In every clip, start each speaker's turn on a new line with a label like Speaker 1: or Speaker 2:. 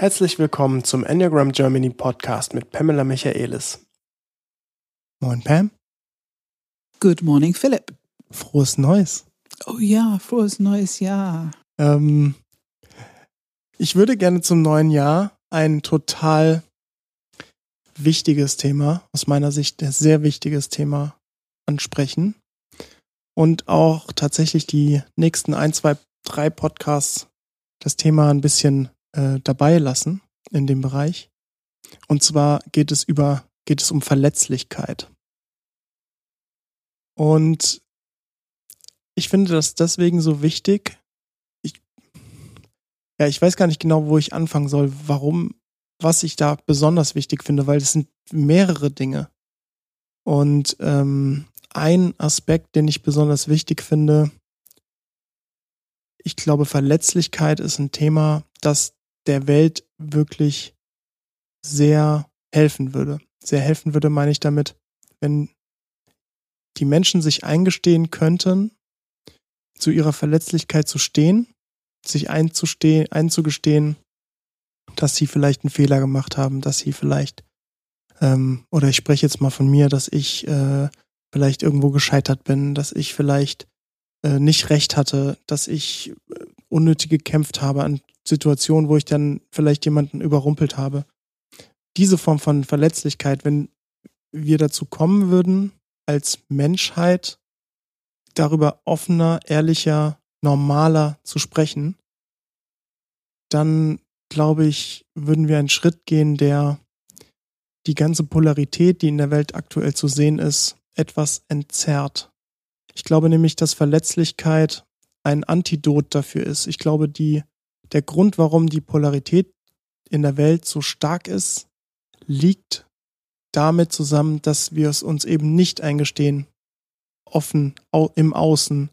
Speaker 1: Herzlich willkommen zum Enneagram Germany Podcast mit Pamela Michaelis. Moin Pam.
Speaker 2: Good morning, Philipp.
Speaker 1: Frohes Neues.
Speaker 2: Oh ja, frohes neues Jahr.
Speaker 1: Ähm, ich würde gerne zum neuen Jahr ein total wichtiges Thema, aus meiner Sicht ein sehr wichtiges Thema ansprechen und auch tatsächlich die nächsten ein, zwei, drei Podcasts das Thema ein bisschen äh, dabei lassen in dem Bereich. Und zwar geht es über, geht es um Verletzlichkeit. Und ich finde das deswegen so wichtig. Ich, ja, ich weiß gar nicht genau, wo ich anfangen soll, warum, was ich da besonders wichtig finde, weil es sind mehrere Dinge. Und ähm, ein Aspekt, den ich besonders wichtig finde, ich glaube, Verletzlichkeit ist ein Thema, das der Welt wirklich sehr helfen würde. Sehr helfen würde, meine ich damit, wenn die Menschen sich eingestehen könnten, zu ihrer Verletzlichkeit zu stehen, sich einzustehen, einzugestehen, dass sie vielleicht einen Fehler gemacht haben, dass sie vielleicht, ähm, oder ich spreche jetzt mal von mir, dass ich äh, vielleicht irgendwo gescheitert bin, dass ich vielleicht äh, nicht recht hatte, dass ich äh, unnötig gekämpft habe an Situationen, wo ich dann vielleicht jemanden überrumpelt habe. Diese Form von Verletzlichkeit, wenn wir dazu kommen würden, als Menschheit darüber offener, ehrlicher, normaler zu sprechen, dann glaube ich, würden wir einen Schritt gehen, der die ganze Polarität, die in der Welt aktuell zu sehen ist, etwas entzerrt. Ich glaube nämlich, dass Verletzlichkeit ein Antidot dafür ist. Ich glaube, die der Grund, warum die Polarität in der Welt so stark ist, liegt damit zusammen, dass wir es uns eben nicht eingestehen, offen im Außen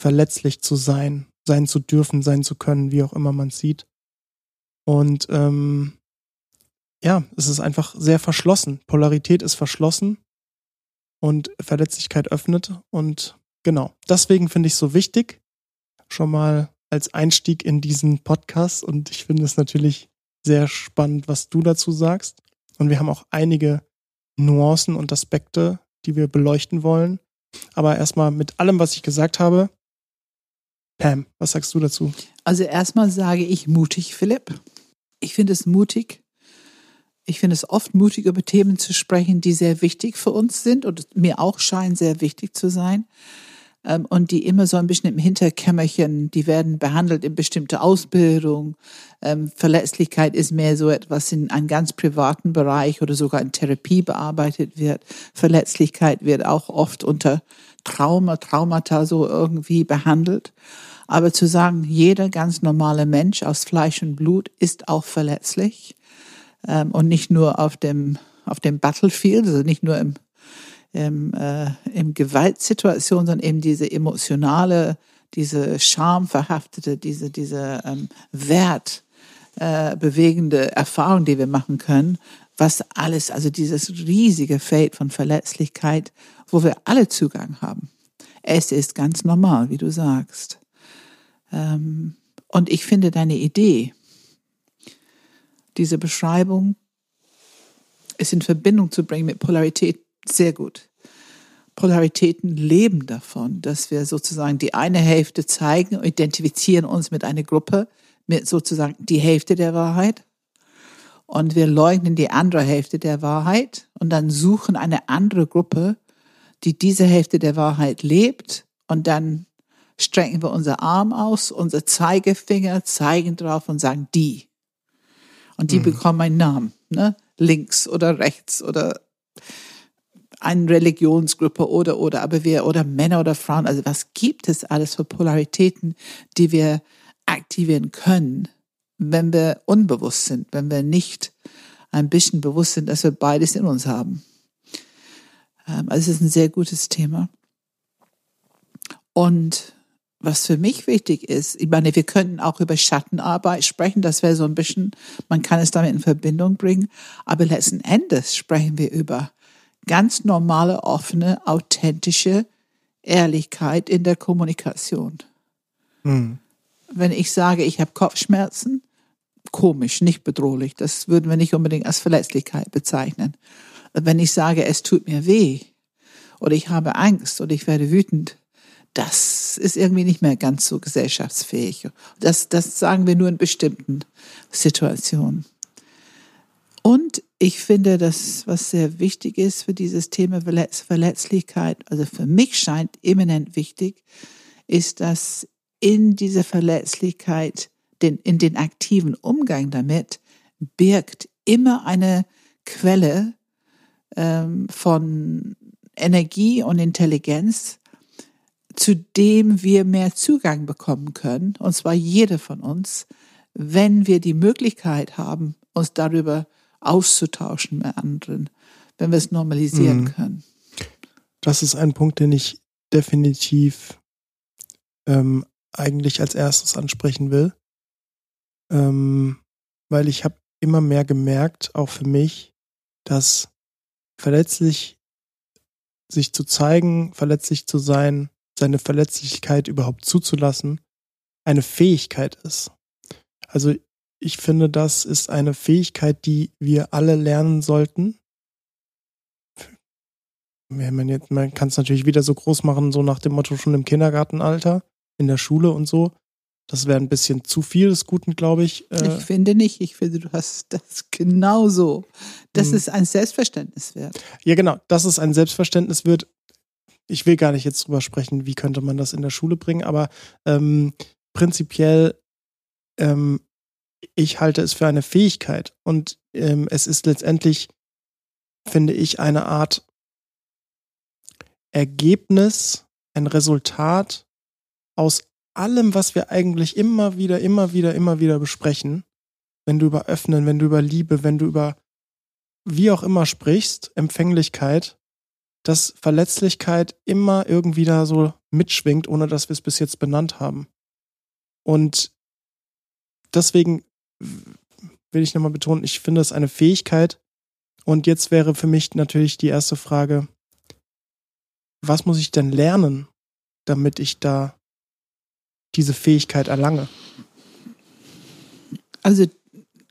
Speaker 1: verletzlich zu sein, sein zu dürfen, sein zu können, wie auch immer man sieht. Und ähm, ja, es ist einfach sehr verschlossen. Polarität ist verschlossen und Verletzlichkeit öffnet. Und genau, deswegen finde ich es so wichtig, schon mal als Einstieg in diesen Podcast und ich finde es natürlich sehr spannend, was du dazu sagst. Und wir haben auch einige Nuancen und Aspekte, die wir beleuchten wollen. Aber erstmal mit allem, was ich gesagt habe, Pam, was sagst du dazu?
Speaker 2: Also erstmal sage ich mutig, Philipp. Ich finde es mutig. Ich finde es oft mutig, über Themen zu sprechen, die sehr wichtig für uns sind und mir auch scheinen sehr wichtig zu sein ähm, und die immer so ein bisschen im Hinterkämmerchen, die werden behandelt in bestimmte Ausbildung. Ähm, Verletzlichkeit ist mehr so etwas in einem ganz privaten Bereich oder sogar in Therapie bearbeitet wird. Verletzlichkeit wird auch oft unter Trauma, Traumata so irgendwie behandelt. Aber zu sagen, jeder ganz normale Mensch aus Fleisch und Blut ist auch verletzlich ähm, und nicht nur auf dem auf dem Battlefield, also nicht nur im im, äh, im Gewaltsituation, sondern eben diese emotionale, diese schamverhaftete, diese, diese ähm, Wert äh, bewegende Erfahrung, die wir machen können, was alles, also dieses riesige Feld von Verletzlichkeit, wo wir alle Zugang haben. Es ist ganz normal, wie du sagst. Ähm, und ich finde deine Idee, diese Beschreibung, es in Verbindung zu bringen mit Polarität, sehr gut. Polaritäten leben davon, dass wir sozusagen die eine Hälfte zeigen, identifizieren uns mit einer Gruppe, mit sozusagen die Hälfte der Wahrheit. Und wir leugnen die andere Hälfte der Wahrheit und dann suchen eine andere Gruppe, die diese Hälfte der Wahrheit lebt. Und dann strecken wir unser Arm aus, unser Zeigefinger zeigen drauf und sagen die. Und die mhm. bekommen einen Namen, ne? links oder rechts oder eine Religionsgruppe oder, oder, aber wir, oder Männer oder Frauen, also was gibt es alles für Polaritäten, die wir aktivieren können, wenn wir unbewusst sind, wenn wir nicht ein bisschen bewusst sind, dass wir beides in uns haben. Ähm, also es ist ein sehr gutes Thema. Und was für mich wichtig ist, ich meine, wir könnten auch über Schattenarbeit sprechen, das wäre so ein bisschen, man kann es damit in Verbindung bringen, aber letzten Endes sprechen wir über ganz normale, offene, authentische Ehrlichkeit in der Kommunikation. Mhm. Wenn ich sage, ich habe Kopfschmerzen, komisch, nicht bedrohlich. Das würden wir nicht unbedingt als Verletzlichkeit bezeichnen. Wenn ich sage, es tut mir weh oder ich habe Angst oder ich werde wütend, das ist irgendwie nicht mehr ganz so gesellschaftsfähig. Das, das sagen wir nur in bestimmten Situationen. Und ich finde, das, was sehr wichtig ist für dieses Thema Verletzlichkeit, also für mich scheint eminent wichtig, ist, dass in dieser Verletzlichkeit, den, in den aktiven Umgang damit, birgt immer eine Quelle ähm, von Energie und Intelligenz, zu dem wir mehr Zugang bekommen können, und zwar jeder von uns, wenn wir die Möglichkeit haben, uns darüber auszutauschen mit anderen, wenn wir es normalisieren mhm. können.
Speaker 1: Das ist ein Punkt, den ich definitiv ähm, eigentlich als erstes ansprechen will, ähm, weil ich habe immer mehr gemerkt, auch für mich, dass verletzlich sich zu zeigen, verletzlich zu sein, seine Verletzlichkeit überhaupt zuzulassen, eine Fähigkeit ist. Also ich finde, das ist eine Fähigkeit, die wir alle lernen sollten. Man, man kann es natürlich wieder so groß machen, so nach dem Motto schon im Kindergartenalter, in der Schule und so. Das wäre ein bisschen zu viel des Guten, glaube ich.
Speaker 2: Äh, ich finde nicht. Ich finde, du hast das genauso. Das hm. ist ein Selbstverständnis wert.
Speaker 1: Ja, genau. Das ist ein Selbstverständnis wird. Ich will gar nicht jetzt drüber sprechen, wie könnte man das in der Schule bringen, aber ähm, prinzipiell ähm, ich halte es für eine Fähigkeit und ähm, es ist letztendlich, finde ich, eine Art Ergebnis, ein Resultat aus allem, was wir eigentlich immer wieder, immer wieder, immer wieder besprechen. Wenn du über Öffnen, wenn du über Liebe, wenn du über wie auch immer sprichst, Empfänglichkeit, dass Verletzlichkeit immer irgendwie da so mitschwingt, ohne dass wir es bis jetzt benannt haben. Und deswegen will ich nochmal betonen, ich finde es eine Fähigkeit. Und jetzt wäre für mich natürlich die erste Frage, was muss ich denn lernen, damit ich da diese Fähigkeit erlange?
Speaker 2: Also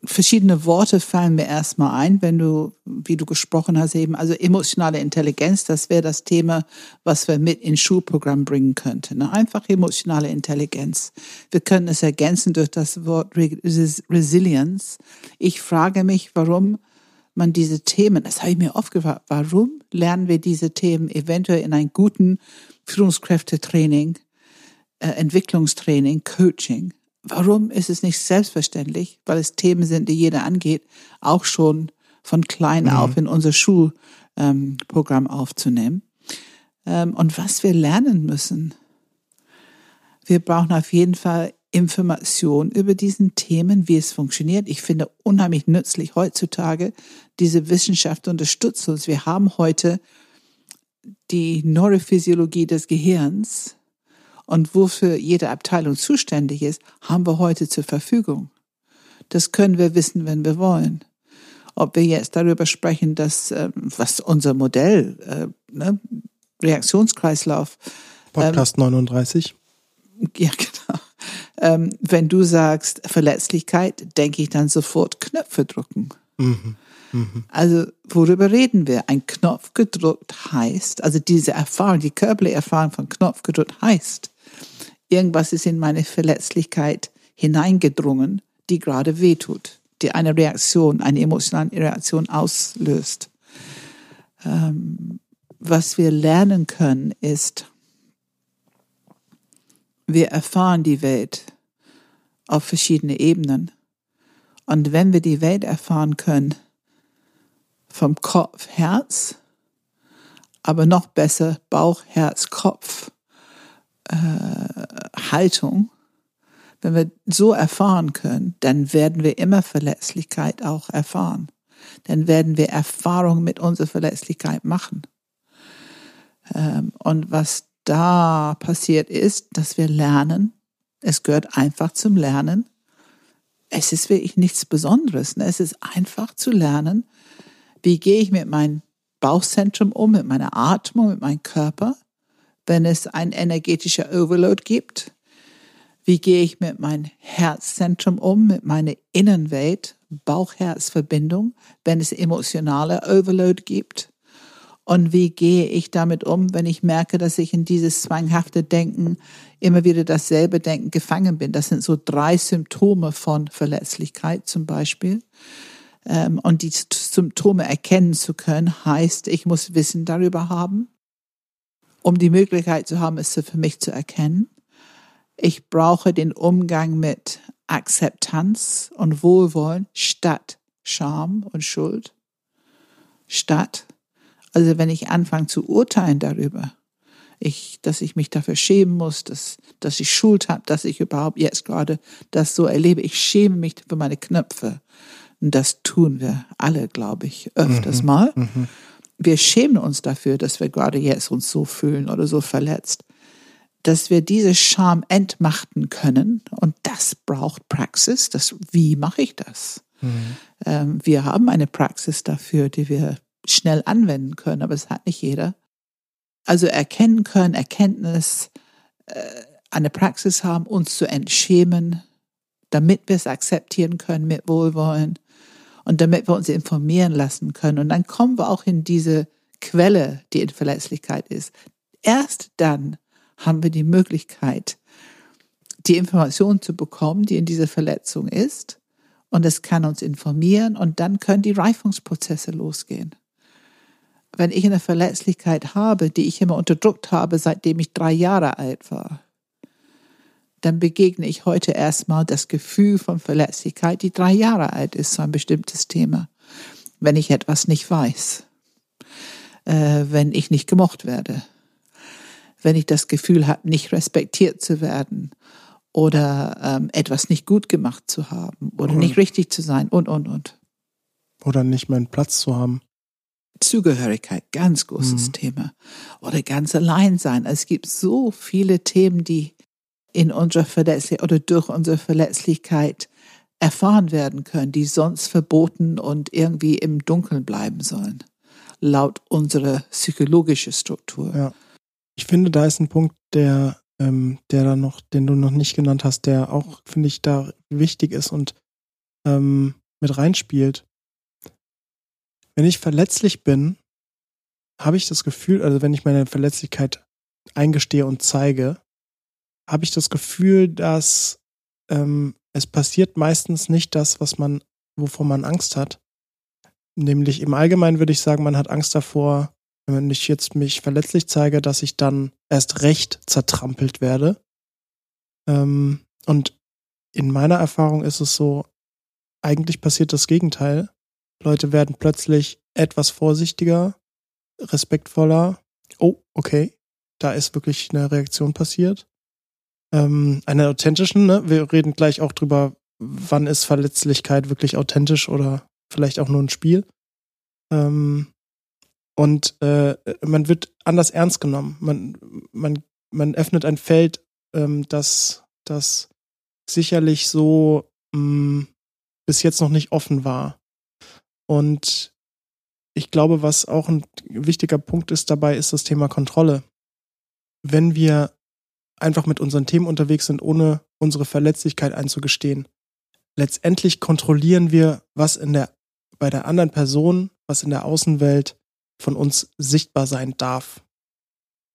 Speaker 2: verschiedene Worte fallen mir erstmal ein, wenn du, wie du gesprochen hast eben, also emotionale Intelligenz, das wäre das Thema, was wir mit ins Schulprogramm bringen könnten. Ne? Einfach emotionale Intelligenz. Wir können es ergänzen durch das Wort Resilience. Ich frage mich, warum man diese Themen, das habe ich mir oft gefragt, warum lernen wir diese Themen eventuell in einem guten Führungskräftetraining, äh, Entwicklungstraining, Coaching? Warum ist es nicht selbstverständlich, weil es Themen sind, die jeder angeht, auch schon von klein mhm. auf in unser Schulprogramm ähm, aufzunehmen? Ähm, und was wir lernen müssen, wir brauchen auf jeden Fall Information über diesen Themen, wie es funktioniert. Ich finde unheimlich nützlich heutzutage. Diese Wissenschaft unterstützt uns. Wir haben heute die Neurophysiologie des Gehirns und wofür jede Abteilung zuständig ist, haben wir heute zur Verfügung. Das können wir wissen, wenn wir wollen. Ob wir jetzt darüber sprechen, dass ähm, was unser Modell, äh, ne, Reaktionskreislauf.
Speaker 1: Podcast ähm, 39.
Speaker 2: Ja, genau. Ähm, wenn du sagst Verletzlichkeit, denke ich dann sofort Knöpfe drücken. Mhm. Mhm. Also worüber reden wir? Ein Knopf gedrückt heißt, also diese Erfahrung, die körperliche Erfahrung von Knopf gedrückt heißt, irgendwas ist in meine Verletzlichkeit hineingedrungen, die gerade wehtut, die eine Reaktion, eine emotionale Reaktion auslöst. Ähm, was wir lernen können, ist, wir erfahren die Welt auf verschiedene Ebenen. Und wenn wir die Welt erfahren können, vom Kopf, Herz, aber noch besser Bauch, Herz, Kopf, äh, Haltung, wenn wir so erfahren können, dann werden wir immer Verletzlichkeit auch erfahren. Dann werden wir Erfahrungen mit unserer Verletzlichkeit machen. Ähm, und was da passiert ist, dass wir lernen, es gehört einfach zum Lernen. Es ist wirklich nichts Besonderes. Ne? Es ist einfach zu lernen, wie gehe ich mit meinem Bauchzentrum um, mit meiner Atmung, mit meinem Körper wenn es ein energetischer Overload gibt? Wie gehe ich mit meinem Herzzentrum um, mit meiner Innenwelt, Bauch-Herz-Verbindung, wenn es emotionale Overload gibt? Und wie gehe ich damit um, wenn ich merke, dass ich in dieses zwanghafte Denken immer wieder dasselbe Denken gefangen bin? Das sind so drei Symptome von Verletzlichkeit zum Beispiel. Ähm, und die Symptome erkennen zu können, heißt, ich muss Wissen darüber haben, um die Möglichkeit zu haben, es für mich zu erkennen. Ich brauche den Umgang mit Akzeptanz und Wohlwollen statt Scham und Schuld. Statt. Also wenn ich anfange zu urteilen darüber, ich, dass ich mich dafür schämen muss, dass, dass ich Schuld habe, dass ich überhaupt jetzt gerade das so erlebe. Ich schäme mich für meine Knöpfe. Und das tun wir alle, glaube ich, öfters mhm, mal. Mhm. Wir schämen uns dafür, dass wir gerade jetzt uns so fühlen oder so verletzt dass wir diese Scham entmachten können. Und das braucht Praxis. Das, wie mache ich das? Mhm. Ähm, wir haben eine Praxis dafür, die wir schnell anwenden können, aber es hat nicht jeder. Also erkennen können, Erkenntnis, äh, eine Praxis haben, uns zu entschämen, damit wir es akzeptieren können mit Wohlwollen und damit wir uns informieren lassen können. Und dann kommen wir auch in diese Quelle, die in Verletzlichkeit ist. Erst dann haben wir die Möglichkeit, die Information zu bekommen, die in dieser Verletzung ist. Und es kann uns informieren und dann können die Reifungsprozesse losgehen. Wenn ich eine Verletzlichkeit habe, die ich immer unterdrückt habe, seitdem ich drei Jahre alt war, dann begegne ich heute erstmal das Gefühl von Verletzlichkeit, die drei Jahre alt ist, so ein bestimmtes Thema. Wenn ich etwas nicht weiß, äh, wenn ich nicht gemocht werde, wenn ich das Gefühl habe, nicht respektiert zu werden oder ähm, etwas nicht gut gemacht zu haben oder und, nicht richtig zu sein und, und, und.
Speaker 1: Oder nicht meinen Platz zu haben.
Speaker 2: Zugehörigkeit, ganz großes mhm. Thema. Oder ganz allein sein. Es gibt so viele Themen, die in unserer Verletzlichkeit oder durch unsere Verletzlichkeit erfahren werden können, die sonst verboten und irgendwie im Dunkeln bleiben sollen, laut unserer psychologischen Struktur.
Speaker 1: Ja. Ich finde, da ist ein Punkt, der, ähm, der da noch, den du noch nicht genannt hast, der auch, finde ich, da wichtig ist und ähm, mit reinspielt. Wenn ich verletzlich bin, habe ich das Gefühl, also wenn ich meine Verletzlichkeit eingestehe und zeige, habe ich das Gefühl, dass ähm, es passiert meistens nicht das, was man, wovor man Angst hat. Nämlich im Allgemeinen würde ich sagen, man hat Angst davor, wenn ich jetzt mich verletzlich zeige, dass ich dann erst recht zertrampelt werde. Ähm, und in meiner Erfahrung ist es so, eigentlich passiert das Gegenteil. Leute werden plötzlich etwas vorsichtiger, respektvoller. Oh, okay, da ist wirklich eine Reaktion passiert. Ähm, eine authentischen, ne? Wir reden gleich auch drüber, wann ist Verletzlichkeit wirklich authentisch oder vielleicht auch nur ein Spiel. Ähm, und äh, man wird anders ernst genommen. Man, man, man öffnet ein Feld, ähm, das, das sicherlich so mh, mm, bis jetzt noch nicht offen war. Und ich glaube, was auch ein wichtiger Punkt ist dabei, ist das Thema Kontrolle. Wenn wir einfach mit unseren Themen unterwegs sind, ohne unsere Verletzlichkeit einzugestehen, letztendlich kontrollieren wir, was in der, bei der anderen Person, was in der Außenwelt von uns sichtbar sein darf.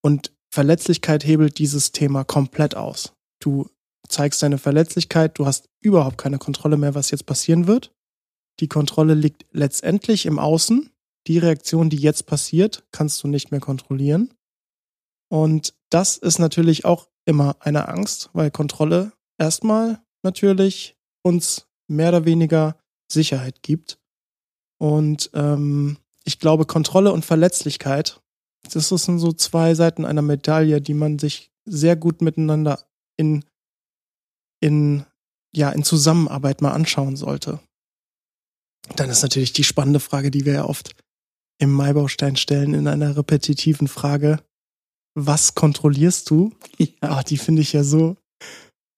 Speaker 1: Und Verletzlichkeit hebelt dieses Thema komplett aus. Du zeigst deine Verletzlichkeit, du hast überhaupt keine Kontrolle mehr, was jetzt passieren wird. Die Kontrolle liegt letztendlich im Außen. Die Reaktion, die jetzt passiert, kannst du nicht mehr kontrollieren. Und das ist natürlich auch immer eine Angst, weil Kontrolle erstmal natürlich uns mehr oder weniger Sicherheit gibt. Und ähm, ich glaube, Kontrolle und Verletzlichkeit, das sind so zwei Seiten einer Medaille, die man sich sehr gut miteinander in, in, ja, in Zusammenarbeit mal anschauen sollte. Dann ist natürlich die spannende Frage, die wir ja oft im Maibaustein stellen, in einer repetitiven Frage. Was kontrollierst du? Ja. Oh, die finde ich ja so.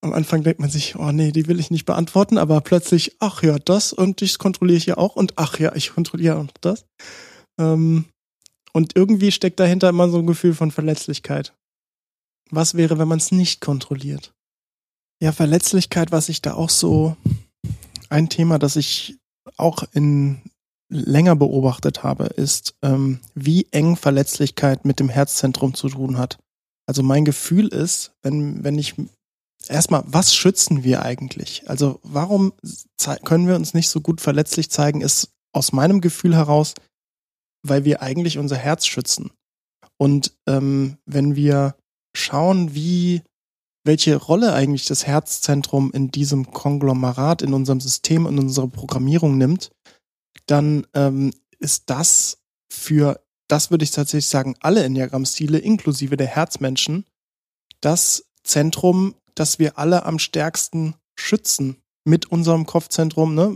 Speaker 1: Am Anfang denkt man sich, oh nee, die will ich nicht beantworten, aber plötzlich, ach ja, das und das kontrolliere ich ja auch und ach ja, ich kontrolliere auch das. Ähm, und irgendwie steckt dahinter immer so ein Gefühl von Verletzlichkeit. Was wäre, wenn man es nicht kontrolliert? Ja, Verletzlichkeit, was ich da auch so ein Thema, das ich auch in länger beobachtet habe, ist, ähm, wie eng Verletzlichkeit mit dem Herzzentrum zu tun hat. Also mein Gefühl ist, wenn, wenn ich erstmal, was schützen wir eigentlich? Also warum können wir uns nicht so gut verletzlich zeigen, ist aus meinem Gefühl heraus, weil wir eigentlich unser Herz schützen. Und ähm, wenn wir schauen, wie welche Rolle eigentlich das Herzzentrum in diesem Konglomerat, in unserem System, in unserer Programmierung nimmt, dann ähm, ist das für, das würde ich tatsächlich sagen, alle Enneagramm-Stile, inklusive der Herzmenschen, das Zentrum, das wir alle am stärksten schützen mit unserem Kopfzentrum. Ne?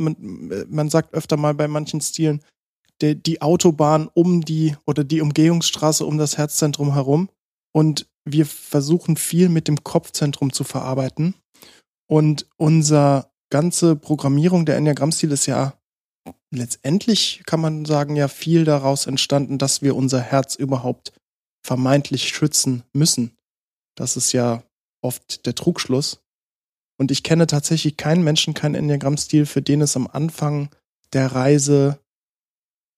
Speaker 1: Man, sagt öfter mal bei manchen Stilen, die, die Autobahn um die oder die Umgehungsstraße um das Herzzentrum herum. Und wir versuchen viel mit dem Kopfzentrum zu verarbeiten. Und unser ganze Programmierung der Enneagramm-Stil ist ja letztendlich, kann man sagen, ja viel daraus entstanden, dass wir unser Herz überhaupt vermeintlich schützen müssen. Das ist ja oft der Trugschluss. Und ich kenne tatsächlich keinen Menschen, keinen Enneagramm-Stil, für den es am Anfang der Reise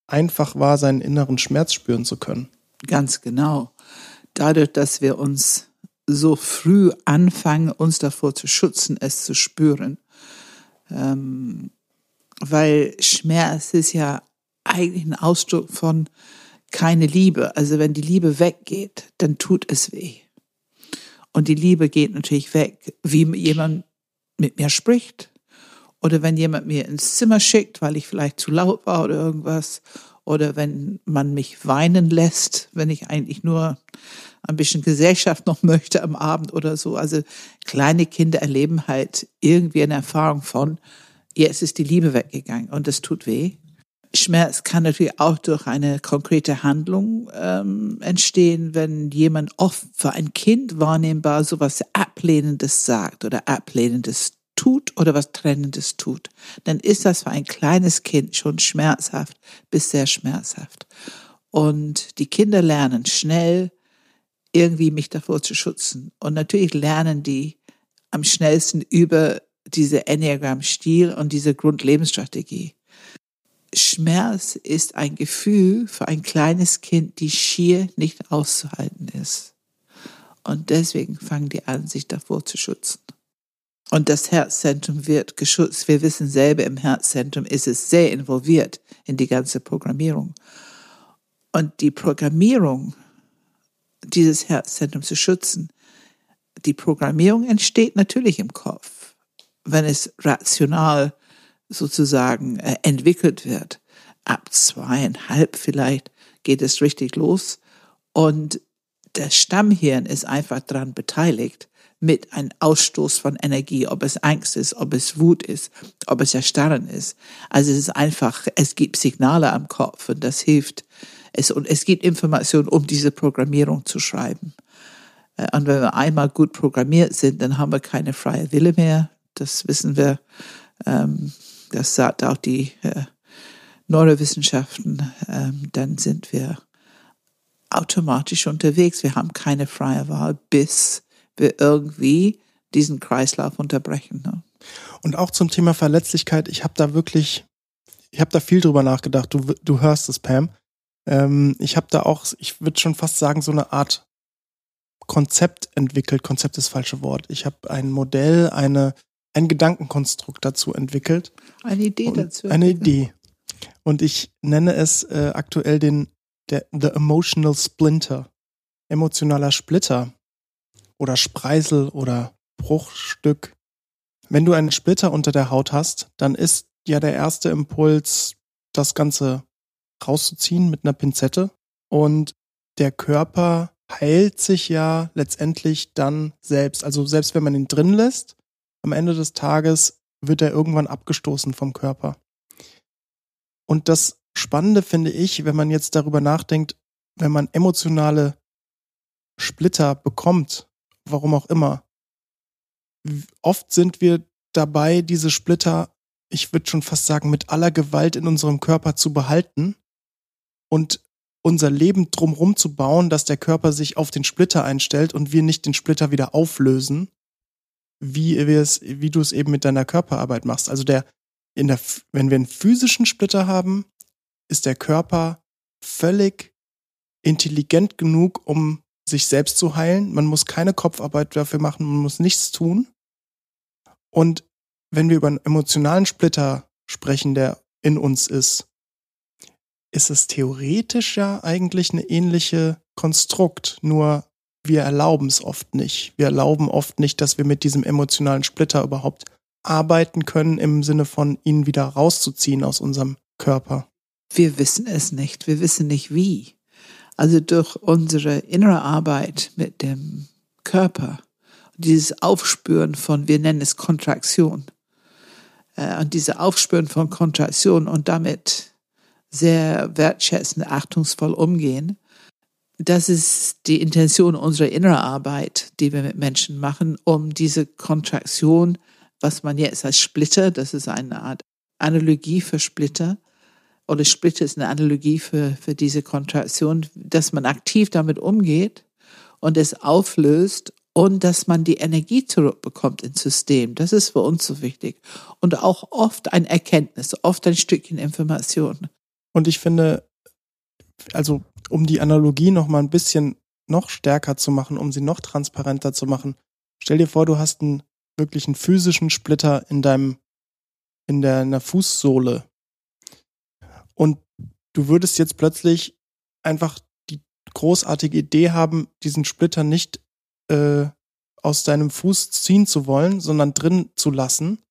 Speaker 1: einfach war, seinen inneren Schmerz spüren zu können.
Speaker 2: Ganz genau dadurch, dass wir uns so früh anfangen, uns davor zu schützen, es zu spüren. Ähm, weil Schmerz ist ja eigentlich ein Ausdruck von keine Liebe. Also wenn die Liebe weggeht, dann tut es weh. Und die Liebe geht natürlich weg, wie jemand mit mir spricht. Oder wenn jemand mir ins Zimmer schickt, weil ich vielleicht zu laut war oder irgendwas oder wenn man mich weinen lässt, wenn ich eigentlich nur ein bisschen Gesellschaft noch möchte am Abend oder so. Also kleine Kinder erleben halt irgendwie eine Erfahrung von, jetzt ist die Liebe weggegangen und das tut weh. Schmerz kann natürlich auch durch eine konkrete Handlung ähm, entstehen, wenn jemand oft für ein Kind wahrnehmbar sowas Ablehnendes sagt oder Ablehnendes tut oder was Trennendes tut, dann ist das für ein kleines Kind schon schmerzhaft bis sehr schmerzhaft. Und die Kinder lernen schnell, irgendwie mich davor zu schützen. Und natürlich lernen die am schnellsten über diese Enneagram-Stil und diese Grundlebensstrategie. Schmerz ist ein Gefühl für ein kleines Kind, die schier nicht auszuhalten ist. Und deswegen fangen die an, sich davor zu schützen. Und das Herzzentrum wird geschützt. Wir wissen selber, im Herzzentrum ist es sehr involviert in die ganze Programmierung. Und die Programmierung dieses Herzzentrum zu schützen, die Programmierung entsteht natürlich im Kopf, wenn es rational sozusagen äh, entwickelt wird. Ab zweieinhalb vielleicht geht es richtig los und das Stammhirn ist einfach daran beteiligt, mit einem Ausstoß von Energie, ob es Angst ist, ob es Wut ist, ob es Erstarren ist. Also es ist einfach, es gibt Signale am Kopf und das hilft. Es, und es gibt Informationen, um diese Programmierung zu schreiben. Äh, und wenn wir einmal gut programmiert sind, dann haben wir keine freie Wille mehr. Das wissen wir. Ähm, das sagt auch die äh, Neurowissenschaften. Ähm, dann sind wir automatisch unterwegs. Wir haben keine freie Wahl, bis wir irgendwie diesen Kreislauf unterbrechen. Ne?
Speaker 1: Und auch zum Thema Verletzlichkeit, ich habe da wirklich, ich habe da viel drüber nachgedacht. Du, du hörst es, Pam. Ähm, ich habe da auch, ich würde schon fast sagen, so eine Art Konzept entwickelt. Konzept ist das falsche Wort. Ich habe ein Modell, eine, ein Gedankenkonstrukt dazu entwickelt.
Speaker 2: Eine Idee dazu.
Speaker 1: Eine Idee. Und ich nenne es äh, aktuell den der, The Emotional Splinter. Emotionaler Splitter oder Spreisel oder Bruchstück. Wenn du einen Splitter unter der Haut hast, dann ist ja der erste Impuls, das Ganze rauszuziehen mit einer Pinzette. Und der Körper heilt sich ja letztendlich dann selbst. Also selbst wenn man ihn drin lässt, am Ende des Tages wird er irgendwann abgestoßen vom Körper. Und das Spannende finde ich, wenn man jetzt darüber nachdenkt, wenn man emotionale Splitter bekommt, warum auch immer. Oft sind wir dabei, diese Splitter, ich würde schon fast sagen, mit aller Gewalt in unserem Körper zu behalten und unser Leben drumherum zu bauen, dass der Körper sich auf den Splitter einstellt und wir nicht den Splitter wieder auflösen. Wie, wie du es eben mit deiner Körperarbeit machst. Also der, in der, wenn wir einen physischen Splitter haben, ist der Körper völlig intelligent genug, um sich selbst zu heilen. Man muss keine Kopfarbeit dafür machen, man muss nichts tun. Und wenn wir über einen emotionalen Splitter sprechen, der in uns ist, ist es theoretisch ja eigentlich eine ähnliche Konstrukt, nur wir erlauben es oft nicht. Wir erlauben oft nicht, dass wir mit diesem emotionalen Splitter überhaupt arbeiten können, im Sinne von ihn wieder rauszuziehen aus unserem Körper.
Speaker 2: Wir wissen es nicht. Wir wissen nicht wie. Also durch unsere innere Arbeit mit dem Körper, dieses Aufspüren von, wir nennen es Kontraktion, äh, und diese Aufspüren von Kontraktion und damit sehr wertschätzend, achtungsvoll umgehen, das ist die Intention unserer inneren Arbeit, die wir mit Menschen machen, um diese Kontraktion, was man jetzt als Splitter, das ist eine Art Analogie für Splitter, oder Splitter ist eine Analogie für, für diese Kontraktion, dass man aktiv damit umgeht und es auflöst und dass man die Energie zurückbekommt ins System. Das ist für uns so wichtig. Und auch oft ein Erkenntnis, oft ein Stückchen Information.
Speaker 1: Und ich finde, also um die Analogie noch mal ein bisschen noch stärker zu machen, um sie noch transparenter zu machen, stell dir vor, du hast einen wirklichen physischen Splitter in deinem in der in der Fußsohle und du würdest jetzt plötzlich einfach die großartige Idee haben, diesen Splitter nicht äh, aus deinem Fuß ziehen zu wollen, sondern drin zu lassen.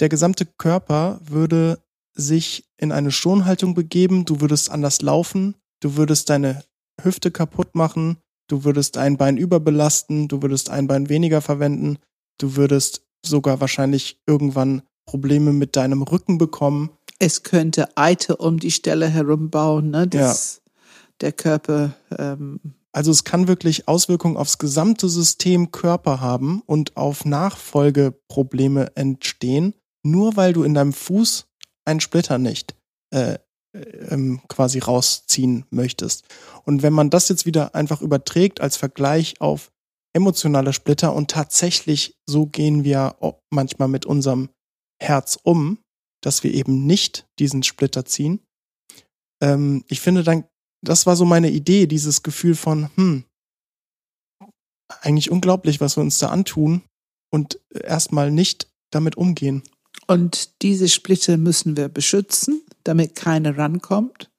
Speaker 1: Der gesamte Körper würde sich in eine Schonhaltung begeben, du würdest anders laufen, du würdest deine Hüfte kaputt machen, du würdest ein Bein überbelasten, du würdest ein Bein weniger verwenden, du würdest sogar wahrscheinlich irgendwann Probleme mit deinem Rücken bekommen.
Speaker 2: Es könnte Eite um die Stelle herum bauen, ne? dass ja. der Körper. Ähm
Speaker 1: also es kann wirklich Auswirkungen aufs gesamte System Körper haben und auf Nachfolgeprobleme entstehen, nur weil du in deinem Fuß einen Splitter nicht äh, ähm, quasi rausziehen möchtest. Und wenn man das jetzt wieder einfach überträgt als Vergleich auf emotionale Splitter und tatsächlich so gehen wir manchmal mit unserem Herz um, dass wir eben nicht diesen Splitter ziehen. Ähm, ich finde dann, das war so meine Idee, dieses Gefühl von, hm, eigentlich unglaublich, was wir uns da antun und erstmal nicht damit umgehen.
Speaker 2: Und diese Splitter müssen wir beschützen, damit keiner rankommt.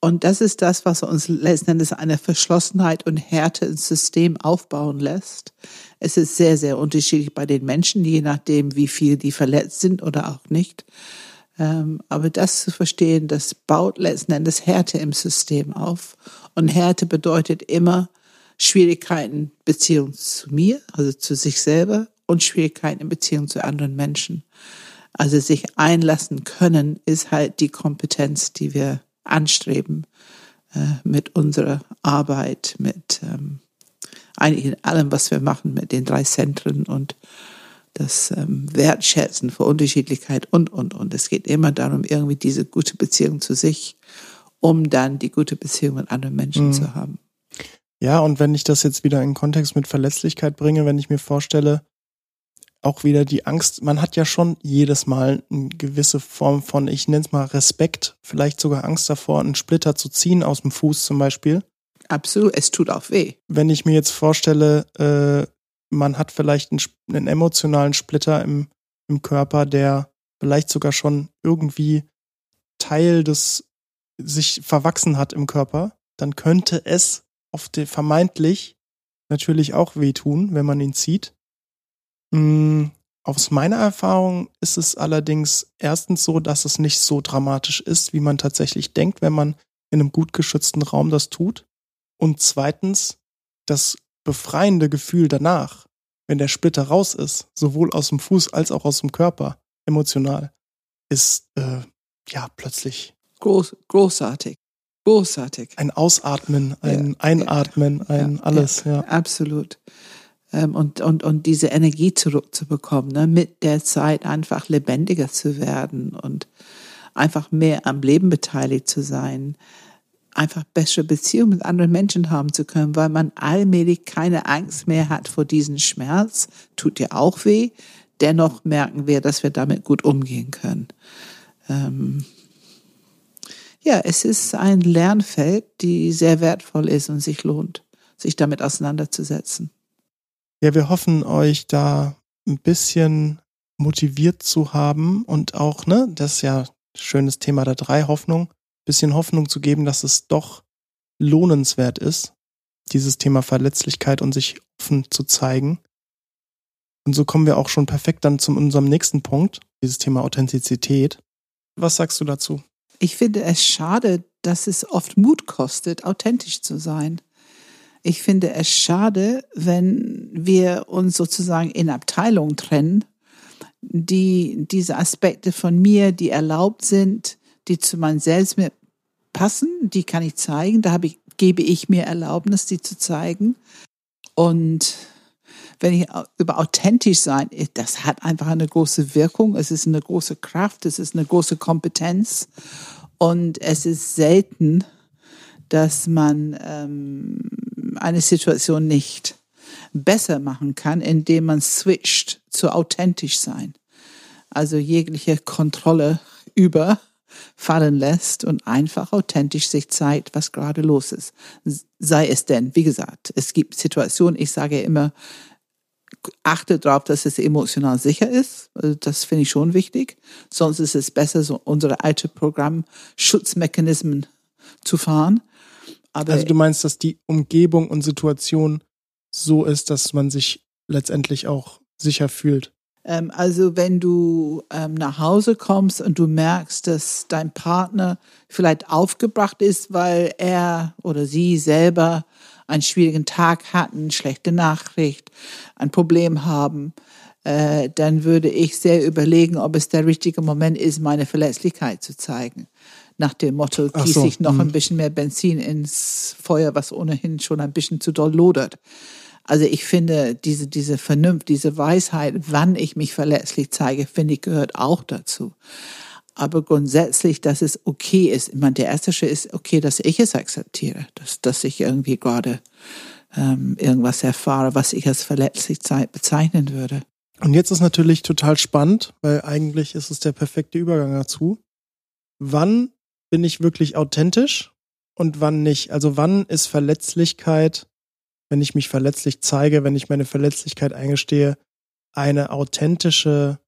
Speaker 2: Und das ist das, was uns letzten Endes eine Verschlossenheit und Härte ins System aufbauen lässt. Es ist sehr, sehr unterschiedlich bei den Menschen, je nachdem, wie viel die verletzt sind oder auch nicht. Ähm, aber das zu verstehen, das baut letzten Endes Härte im System auf. Und Härte bedeutet immer Schwierigkeiten Beziehung zu mir, also zu sich selber und Schwierigkeiten in Beziehung zu anderen Menschen. Also sich einlassen können, ist halt die Kompetenz, die wir anstreben äh, mit unserer Arbeit, mit ähm, eigentlich in allem, was wir machen, mit den drei Zentren und das ähm, Wertschätzen für Unterschiedlichkeit und, und, und. Es geht immer darum, irgendwie diese gute Beziehung zu sich, um dann die gute Beziehung mit anderen Menschen mhm. zu haben.
Speaker 1: Ja, und wenn ich das jetzt wieder in Kontext mit Verletzlichkeit bringe, wenn ich mir vorstelle, auch wieder die Angst, man hat ja schon jedes Mal eine gewisse Form von, ich nenne es mal Respekt, vielleicht sogar Angst davor, einen Splitter zu ziehen aus dem Fuß zum Beispiel.
Speaker 2: Absolut, es tut auch weh.
Speaker 1: Wenn ich mir jetzt vorstelle, äh, man hat vielleicht einen, einen emotionalen Splitter im, im Körper, der vielleicht sogar schon irgendwie Teil des sich verwachsen hat im Körper, dann könnte es auf vermeintlich natürlich auch wehtun, wenn man ihn zieht. Mm, aus meiner Erfahrung ist es allerdings erstens so, dass es nicht so dramatisch ist, wie man tatsächlich denkt, wenn man in einem gut geschützten Raum das tut. Und zweitens, das befreiende Gefühl danach, wenn der Splitter raus ist, sowohl aus dem Fuß als auch aus dem Körper, emotional, ist äh, ja plötzlich
Speaker 2: Groß, großartig. Großartig.
Speaker 1: Ein Ausatmen, ein ja, Einatmen, ja, ein alles, ja.
Speaker 2: Absolut. Ähm, und, und, und diese Energie zurückzubekommen, ne? mit der Zeit einfach lebendiger zu werden und einfach mehr am Leben beteiligt zu sein einfach bessere Beziehungen mit anderen Menschen haben zu können, weil man allmählich keine Angst mehr hat vor diesem Schmerz. Tut dir auch weh. Dennoch merken wir, dass wir damit gut umgehen können. Ähm ja, es ist ein Lernfeld, die sehr wertvoll ist und sich lohnt, sich damit auseinanderzusetzen.
Speaker 1: Ja, wir hoffen euch da ein bisschen motiviert zu haben und auch, ne, das ist ja schönes Thema der drei Hoffnung, bisschen Hoffnung zu geben, dass es doch lohnenswert ist, dieses Thema Verletzlichkeit und sich offen zu zeigen. Und so kommen wir auch schon perfekt dann zu unserem nächsten Punkt, dieses Thema Authentizität. Was sagst du dazu?
Speaker 2: Ich finde es schade, dass es oft Mut kostet, authentisch zu sein. Ich finde es schade, wenn wir uns sozusagen in Abteilungen trennen, die diese Aspekte von mir, die erlaubt sind, die zu meinem Selbst passen, die kann ich zeigen. Da ich, gebe ich mir Erlaubnis, die zu zeigen. Und wenn ich über authentisch sein, das hat einfach eine große Wirkung. Es ist eine große Kraft, es ist eine große Kompetenz. Und es ist selten, dass man ähm, eine Situation nicht besser machen kann, indem man switcht zu authentisch sein. Also jegliche Kontrolle über fallen lässt und einfach authentisch sich zeigt, was gerade los ist. Sei es denn, wie gesagt, es gibt Situationen, ich sage immer, achte darauf, dass es emotional sicher ist. Also das finde ich schon wichtig. Sonst ist es besser, so unsere alte Programmschutzmechanismen zu fahren.
Speaker 1: Aber also du meinst, dass die Umgebung und Situation so ist, dass man sich letztendlich auch sicher fühlt?
Speaker 2: Ähm, also wenn du ähm, nach Hause kommst und du merkst, dass dein Partner vielleicht aufgebracht ist, weil er oder sie selber einen schwierigen Tag hatten, schlechte Nachricht, ein Problem haben, äh, dann würde ich sehr überlegen, ob es der richtige Moment ist, meine Verletzlichkeit zu zeigen. Nach dem Motto, gieße so, ich noch mh. ein bisschen mehr Benzin ins Feuer, was ohnehin schon ein bisschen zu doll lodert. Also ich finde, diese, diese Vernunft, diese Weisheit, wann ich mich verletzlich zeige, finde ich, gehört auch dazu. Aber grundsätzlich, dass es okay ist. Ich meine, der erste Schritt ist okay, dass ich es akzeptiere, dass, dass ich irgendwie gerade ähm, irgendwas erfahre, was ich als verletzlich bezeichnen würde.
Speaker 1: Und jetzt ist natürlich total spannend, weil eigentlich ist es der perfekte Übergang dazu. Wann bin ich wirklich authentisch und wann nicht? Also wann ist Verletzlichkeit wenn ich mich verletzlich zeige, wenn ich meine Verletzlichkeit eingestehe, eine authentische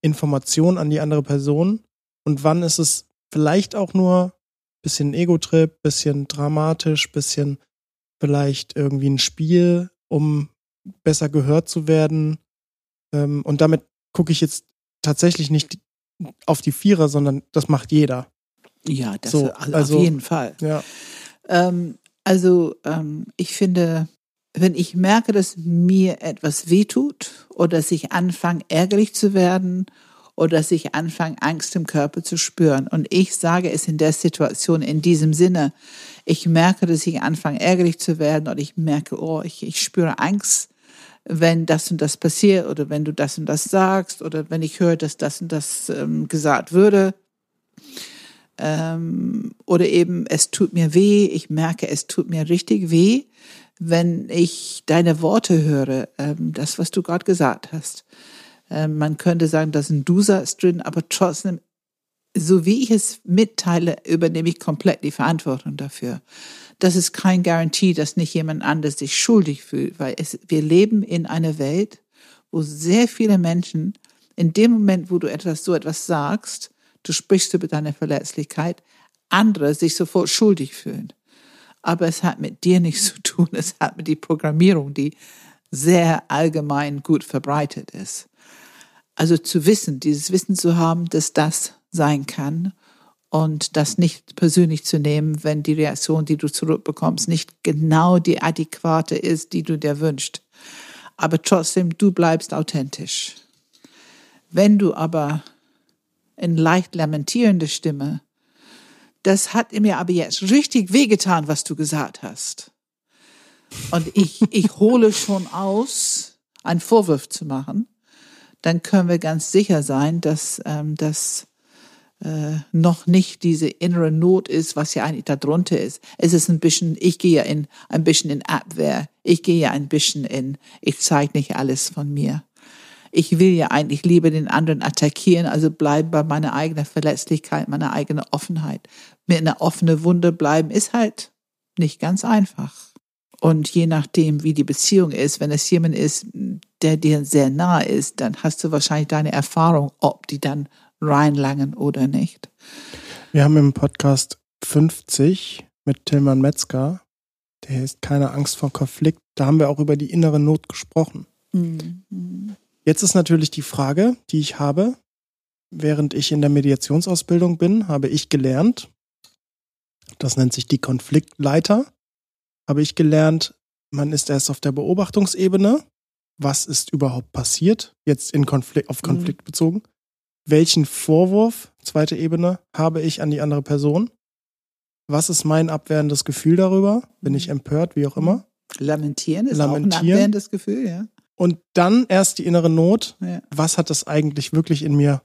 Speaker 1: Information an die andere Person und wann ist es vielleicht auch nur bisschen Ego-Trip, bisschen dramatisch, bisschen vielleicht irgendwie ein Spiel, um besser gehört zu werden. Ähm, und damit gucke ich jetzt tatsächlich nicht auf die Vierer, sondern das macht jeder.
Speaker 2: Ja, das so, also, auf jeden Fall.
Speaker 1: Ja.
Speaker 2: Ähm, also ähm, ich finde, wenn ich merke, dass mir etwas wehtut oder dass ich anfange, ärgerlich zu werden oder dass ich anfange, Angst im Körper zu spüren und ich sage es in der Situation in diesem Sinne, ich merke, dass ich anfange, ärgerlich zu werden oder ich merke, oh, ich, ich spüre Angst, wenn das und das passiert oder wenn du das und das sagst oder wenn ich höre, dass das und das ähm, gesagt würde, ähm, oder eben, es tut mir weh, ich merke, es tut mir richtig weh, wenn ich deine Worte höre, ähm, das, was du gerade gesagt hast. Ähm, man könnte sagen, da ist ein Du-Satz drin, aber trotzdem, so wie ich es mitteile, übernehme ich komplett die Verantwortung dafür. Das ist kein Garantie, dass nicht jemand anders sich schuldig fühlt, weil es, wir leben in einer Welt, wo sehr viele Menschen in dem Moment, wo du etwas so etwas sagst, du sprichst über deine Verletzlichkeit, andere sich sofort schuldig fühlen. Aber es hat mit dir nichts zu tun, es hat mit die Programmierung, die sehr allgemein gut verbreitet ist. Also zu wissen, dieses Wissen zu haben, dass das sein kann und das nicht persönlich zu nehmen, wenn die Reaktion, die du zurückbekommst, nicht genau die adäquate ist, die du dir wünschst. Aber trotzdem, du bleibst authentisch. Wenn du aber in leicht lamentierende Stimme. Das hat mir aber jetzt richtig wehgetan, was du gesagt hast. Und ich, ich hole schon aus, einen Vorwurf zu machen. Dann können wir ganz sicher sein, dass, ähm, dass äh, noch nicht diese innere Not ist, was ja eigentlich darunter ist. Es ist ein bisschen, ich gehe ja in, ein bisschen in Abwehr. Ich gehe ja ein bisschen in, ich zeige nicht alles von mir. Ich will ja eigentlich lieber den anderen attackieren, also bleiben bei meiner eigenen Verletzlichkeit, meiner eigenen Offenheit. Mit einer offenen Wunde bleiben ist halt nicht ganz einfach. Und je nachdem, wie die Beziehung ist, wenn es jemand ist, der dir sehr nah ist, dann hast du wahrscheinlich deine Erfahrung, ob die dann reinlangen oder nicht.
Speaker 1: Wir haben im Podcast 50 mit Tilman Metzger, der ist keine Angst vor Konflikt, da haben wir auch über die innere Not gesprochen. Mhm. Jetzt ist natürlich die Frage, die ich habe, während ich in der Mediationsausbildung bin, habe ich gelernt, das nennt sich die Konfliktleiter, habe ich gelernt, man ist erst auf der Beobachtungsebene, was ist überhaupt passiert, jetzt in Konflikt, auf Konflikt mhm. bezogen welchen Vorwurf, zweite Ebene, habe ich an die andere Person? Was ist mein abwehrendes Gefühl darüber? Bin ich empört, wie auch immer?
Speaker 2: Lamentieren ist Lamentieren. auch ein abwehrendes Gefühl, ja.
Speaker 1: Und dann erst die innere Not. Ja. Was hat das eigentlich wirklich in mir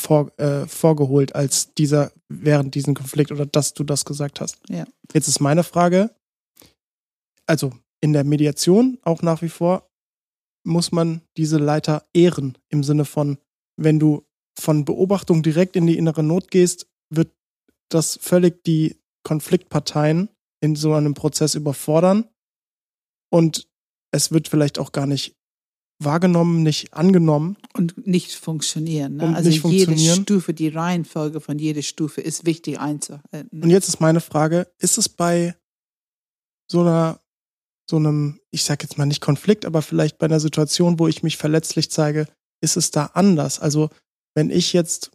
Speaker 1: vor, äh, vorgeholt als dieser, während diesem Konflikt oder dass du das gesagt hast?
Speaker 2: Ja.
Speaker 1: Jetzt ist meine Frage, also in der Mediation auch nach wie vor, muss man diese Leiter ehren im Sinne von, wenn du von Beobachtung direkt in die innere Not gehst, wird das völlig die Konfliktparteien in so einem Prozess überfordern und es wird vielleicht auch gar nicht wahrgenommen, nicht angenommen.
Speaker 2: Und nicht funktionieren. Ne?
Speaker 1: Und
Speaker 2: also
Speaker 1: nicht funktionieren.
Speaker 2: jede Stufe, die Reihenfolge von jeder Stufe ist wichtig einzuhalten.
Speaker 1: Und jetzt ist meine Frage, ist es bei so einer, so einem, ich sag jetzt mal nicht Konflikt, aber vielleicht bei einer Situation, wo ich mich verletzlich zeige, ist es da anders? Also wenn ich jetzt,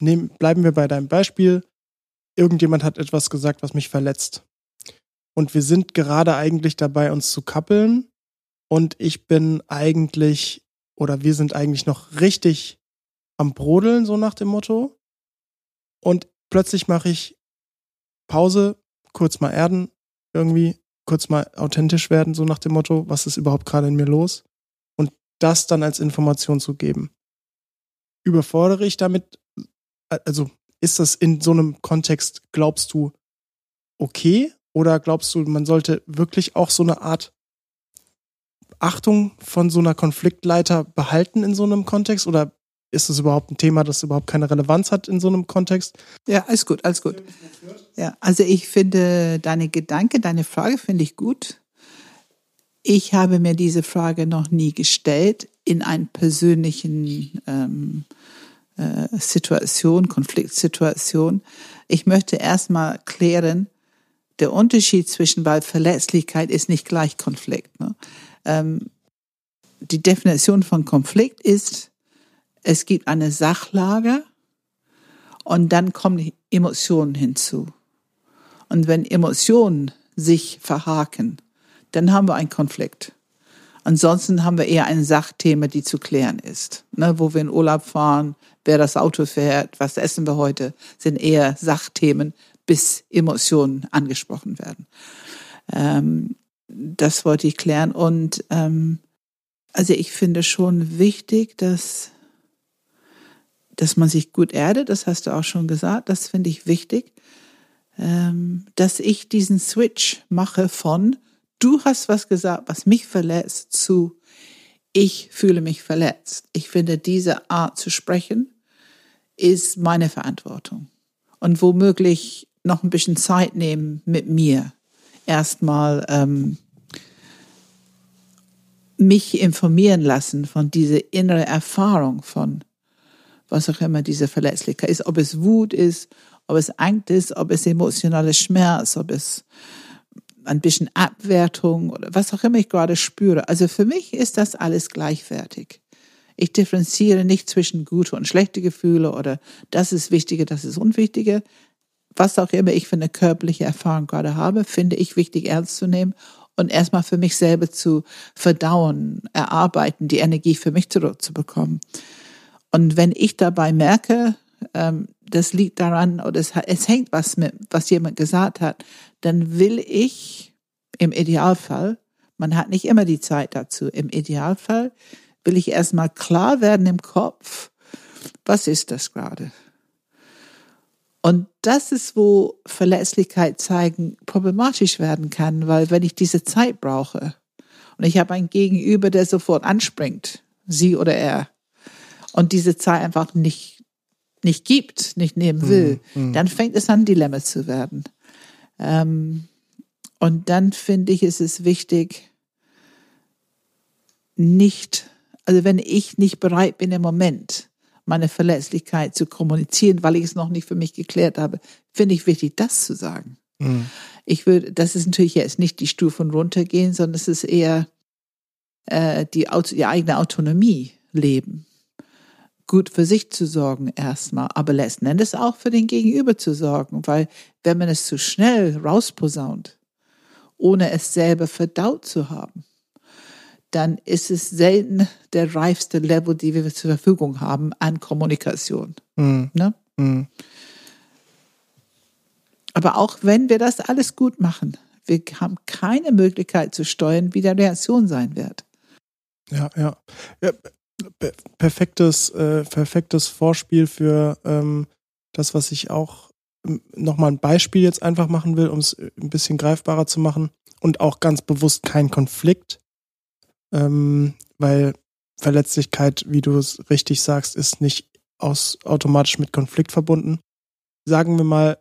Speaker 1: nehm, bleiben wir bei deinem Beispiel, irgendjemand hat etwas gesagt, was mich verletzt. Und wir sind gerade eigentlich dabei, uns zu kappeln. Und ich bin eigentlich, oder wir sind eigentlich noch richtig am Brodeln, so nach dem Motto. Und plötzlich mache ich Pause, kurz mal erden, irgendwie, kurz mal authentisch werden, so nach dem Motto, was ist überhaupt gerade in mir los? Und das dann als Information zu geben überfordere ich damit? Also ist das in so einem Kontext, glaubst du, okay? Oder glaubst du, man sollte wirklich auch so eine Art Achtung von so einer Konfliktleiter behalten in so einem Kontext? Oder ist das überhaupt ein Thema, das überhaupt keine Relevanz hat in so einem Kontext?
Speaker 2: Ja, alles gut, alles gut. Ja, also ich finde deine Gedanke, deine Frage finde ich gut. Ich habe mir diese Frage noch nie gestellt in einer persönlichen ähm, äh, Situation, Konfliktsituation. Ich möchte erstmal klären, der Unterschied zwischen, weil Verletzlichkeit ist nicht gleich Konflikt. Ne? Ähm, die Definition von Konflikt ist, es gibt eine Sachlage und dann kommen Emotionen hinzu. Und wenn Emotionen sich verhaken, dann haben wir einen Konflikt. Ansonsten haben wir eher ein Sachthema, die zu klären ist. Ne, wo wir in Urlaub fahren, wer das Auto fährt, was essen wir heute, sind eher Sachthemen, bis Emotionen angesprochen werden. Ähm, das wollte ich klären. Und ähm, also ich finde schon wichtig, dass, dass man sich gut erdet, das hast du auch schon gesagt, das finde ich wichtig, ähm, dass ich diesen Switch mache von du hast was gesagt, was mich verletzt, zu ich fühle mich verletzt. Ich finde, diese Art zu sprechen ist meine Verantwortung. Und womöglich noch ein bisschen Zeit nehmen mit mir. Erstmal ähm, mich informieren lassen von dieser inneren Erfahrung von was auch immer diese Verletzlichkeit ist, ob es Wut ist, ob es Angst ist, ob es emotionale Schmerz, ob es ein bisschen Abwertung oder was auch immer ich gerade spüre. Also für mich ist das alles gleichwertig. Ich differenziere nicht zwischen gute und schlechte Gefühle oder das ist wichtiger, das ist unwichtiger. Was auch immer ich für eine körperliche Erfahrung gerade habe, finde ich wichtig ernst zu nehmen und erstmal für mich selber zu verdauen, erarbeiten, die Energie für mich zurückzubekommen. Und wenn ich dabei merke, ähm, das liegt daran oder es, es hängt was mit, was jemand gesagt hat, dann will ich im Idealfall, man hat nicht immer die Zeit dazu, im Idealfall will ich erstmal klar werden im Kopf, was ist das gerade? Und das ist, wo Verletzlichkeit zeigen problematisch werden kann, weil wenn ich diese Zeit brauche und ich habe ein Gegenüber, der sofort anspringt, sie oder er, und diese Zeit einfach nicht, nicht gibt, nicht nehmen will, mhm. dann fängt es an, Dilemma zu werden. Ähm, und dann finde ich, ist es wichtig, nicht, also wenn ich nicht bereit bin im Moment, meine Verletzlichkeit zu kommunizieren, weil ich es noch nicht für mich geklärt habe, finde ich wichtig, das zu sagen. Mhm. Ich würde, das ist natürlich jetzt nicht die Stufen runtergehen, sondern es ist eher äh, die, die eigene Autonomie leben. Gut für sich zu sorgen erstmal, aber letzten Endes auch für den Gegenüber zu sorgen, weil wenn man es zu schnell rausposaunt, ohne es selber verdaut zu haben, dann ist es selten der reifste Level, die wir zur Verfügung haben an Kommunikation. Mhm. Ne? Mhm. Aber auch wenn wir das alles gut machen, wir haben keine Möglichkeit zu steuern, wie der Reaktion sein wird.
Speaker 1: Ja, ja. ja perfektes, äh, perfektes Vorspiel für ähm, das, was ich auch ähm, nochmal ein Beispiel jetzt einfach machen will, um es ein bisschen greifbarer zu machen und auch ganz bewusst kein Konflikt ähm, weil Verletzlichkeit, wie du es richtig sagst, ist nicht aus, automatisch mit Konflikt verbunden. Sagen wir mal,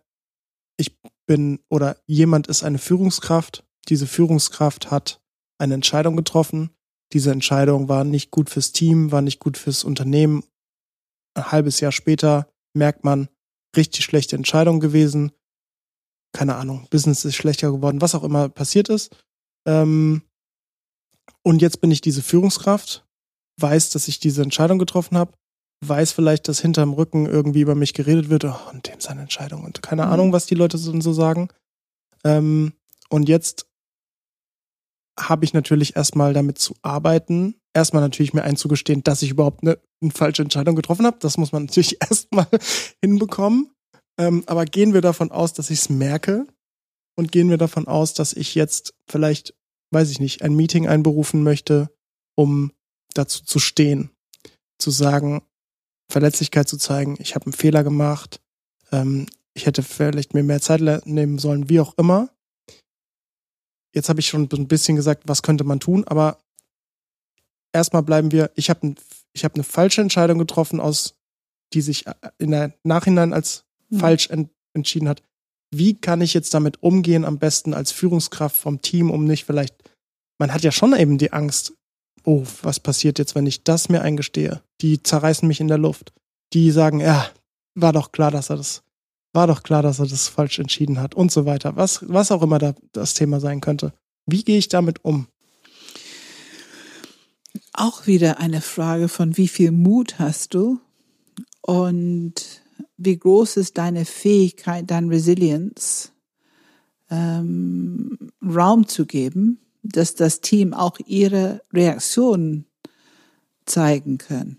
Speaker 1: ich bin oder jemand ist eine Führungskraft. Diese Führungskraft hat eine Entscheidung getroffen. Diese Entscheidung war nicht gut fürs Team, war nicht gut fürs Unternehmen. Ein halbes Jahr später merkt man, richtig schlechte Entscheidung gewesen. Keine Ahnung, Business ist schlechter geworden, was auch immer passiert ist. Ähm, und jetzt bin ich diese Führungskraft, weiß, dass ich diese Entscheidung getroffen habe, weiß vielleicht, dass hinterm Rücken irgendwie über mich geredet wird, oh, und dem seine Entscheidung und keine mhm. Ahnung, was die Leute so, so sagen. Ähm, und jetzt habe ich natürlich erstmal damit zu arbeiten, erstmal natürlich mir einzugestehen, dass ich überhaupt eine, eine falsche Entscheidung getroffen habe. Das muss man natürlich erstmal hinbekommen. Ähm, aber gehen wir davon aus, dass ich es merke und gehen wir davon aus, dass ich jetzt vielleicht weiß ich nicht, ein Meeting einberufen möchte, um dazu zu stehen, zu sagen, Verletzlichkeit zu zeigen, ich habe einen Fehler gemacht, ähm, ich hätte vielleicht mir mehr Zeit nehmen sollen, wie auch immer. Jetzt habe ich schon ein bisschen gesagt, was könnte man tun, aber erstmal bleiben wir, ich habe ich hab eine falsche Entscheidung getroffen, aus die sich äh, in der Nachhinein als mhm. falsch ent, entschieden hat wie kann ich jetzt damit umgehen, am besten als Führungskraft vom Team, um nicht vielleicht, man hat ja schon eben die Angst, oh, was passiert jetzt, wenn ich das mir eingestehe? Die zerreißen mich in der Luft. Die sagen, ja, war doch klar, dass er das, war doch klar, dass er das falsch entschieden hat und so weiter. Was, was auch immer da das Thema sein könnte. Wie gehe ich damit um?
Speaker 2: Auch wieder eine Frage von wie viel Mut hast du und wie groß ist deine Fähigkeit, deine Resilienz, ähm, Raum zu geben, dass das Team auch ihre Reaktionen zeigen können.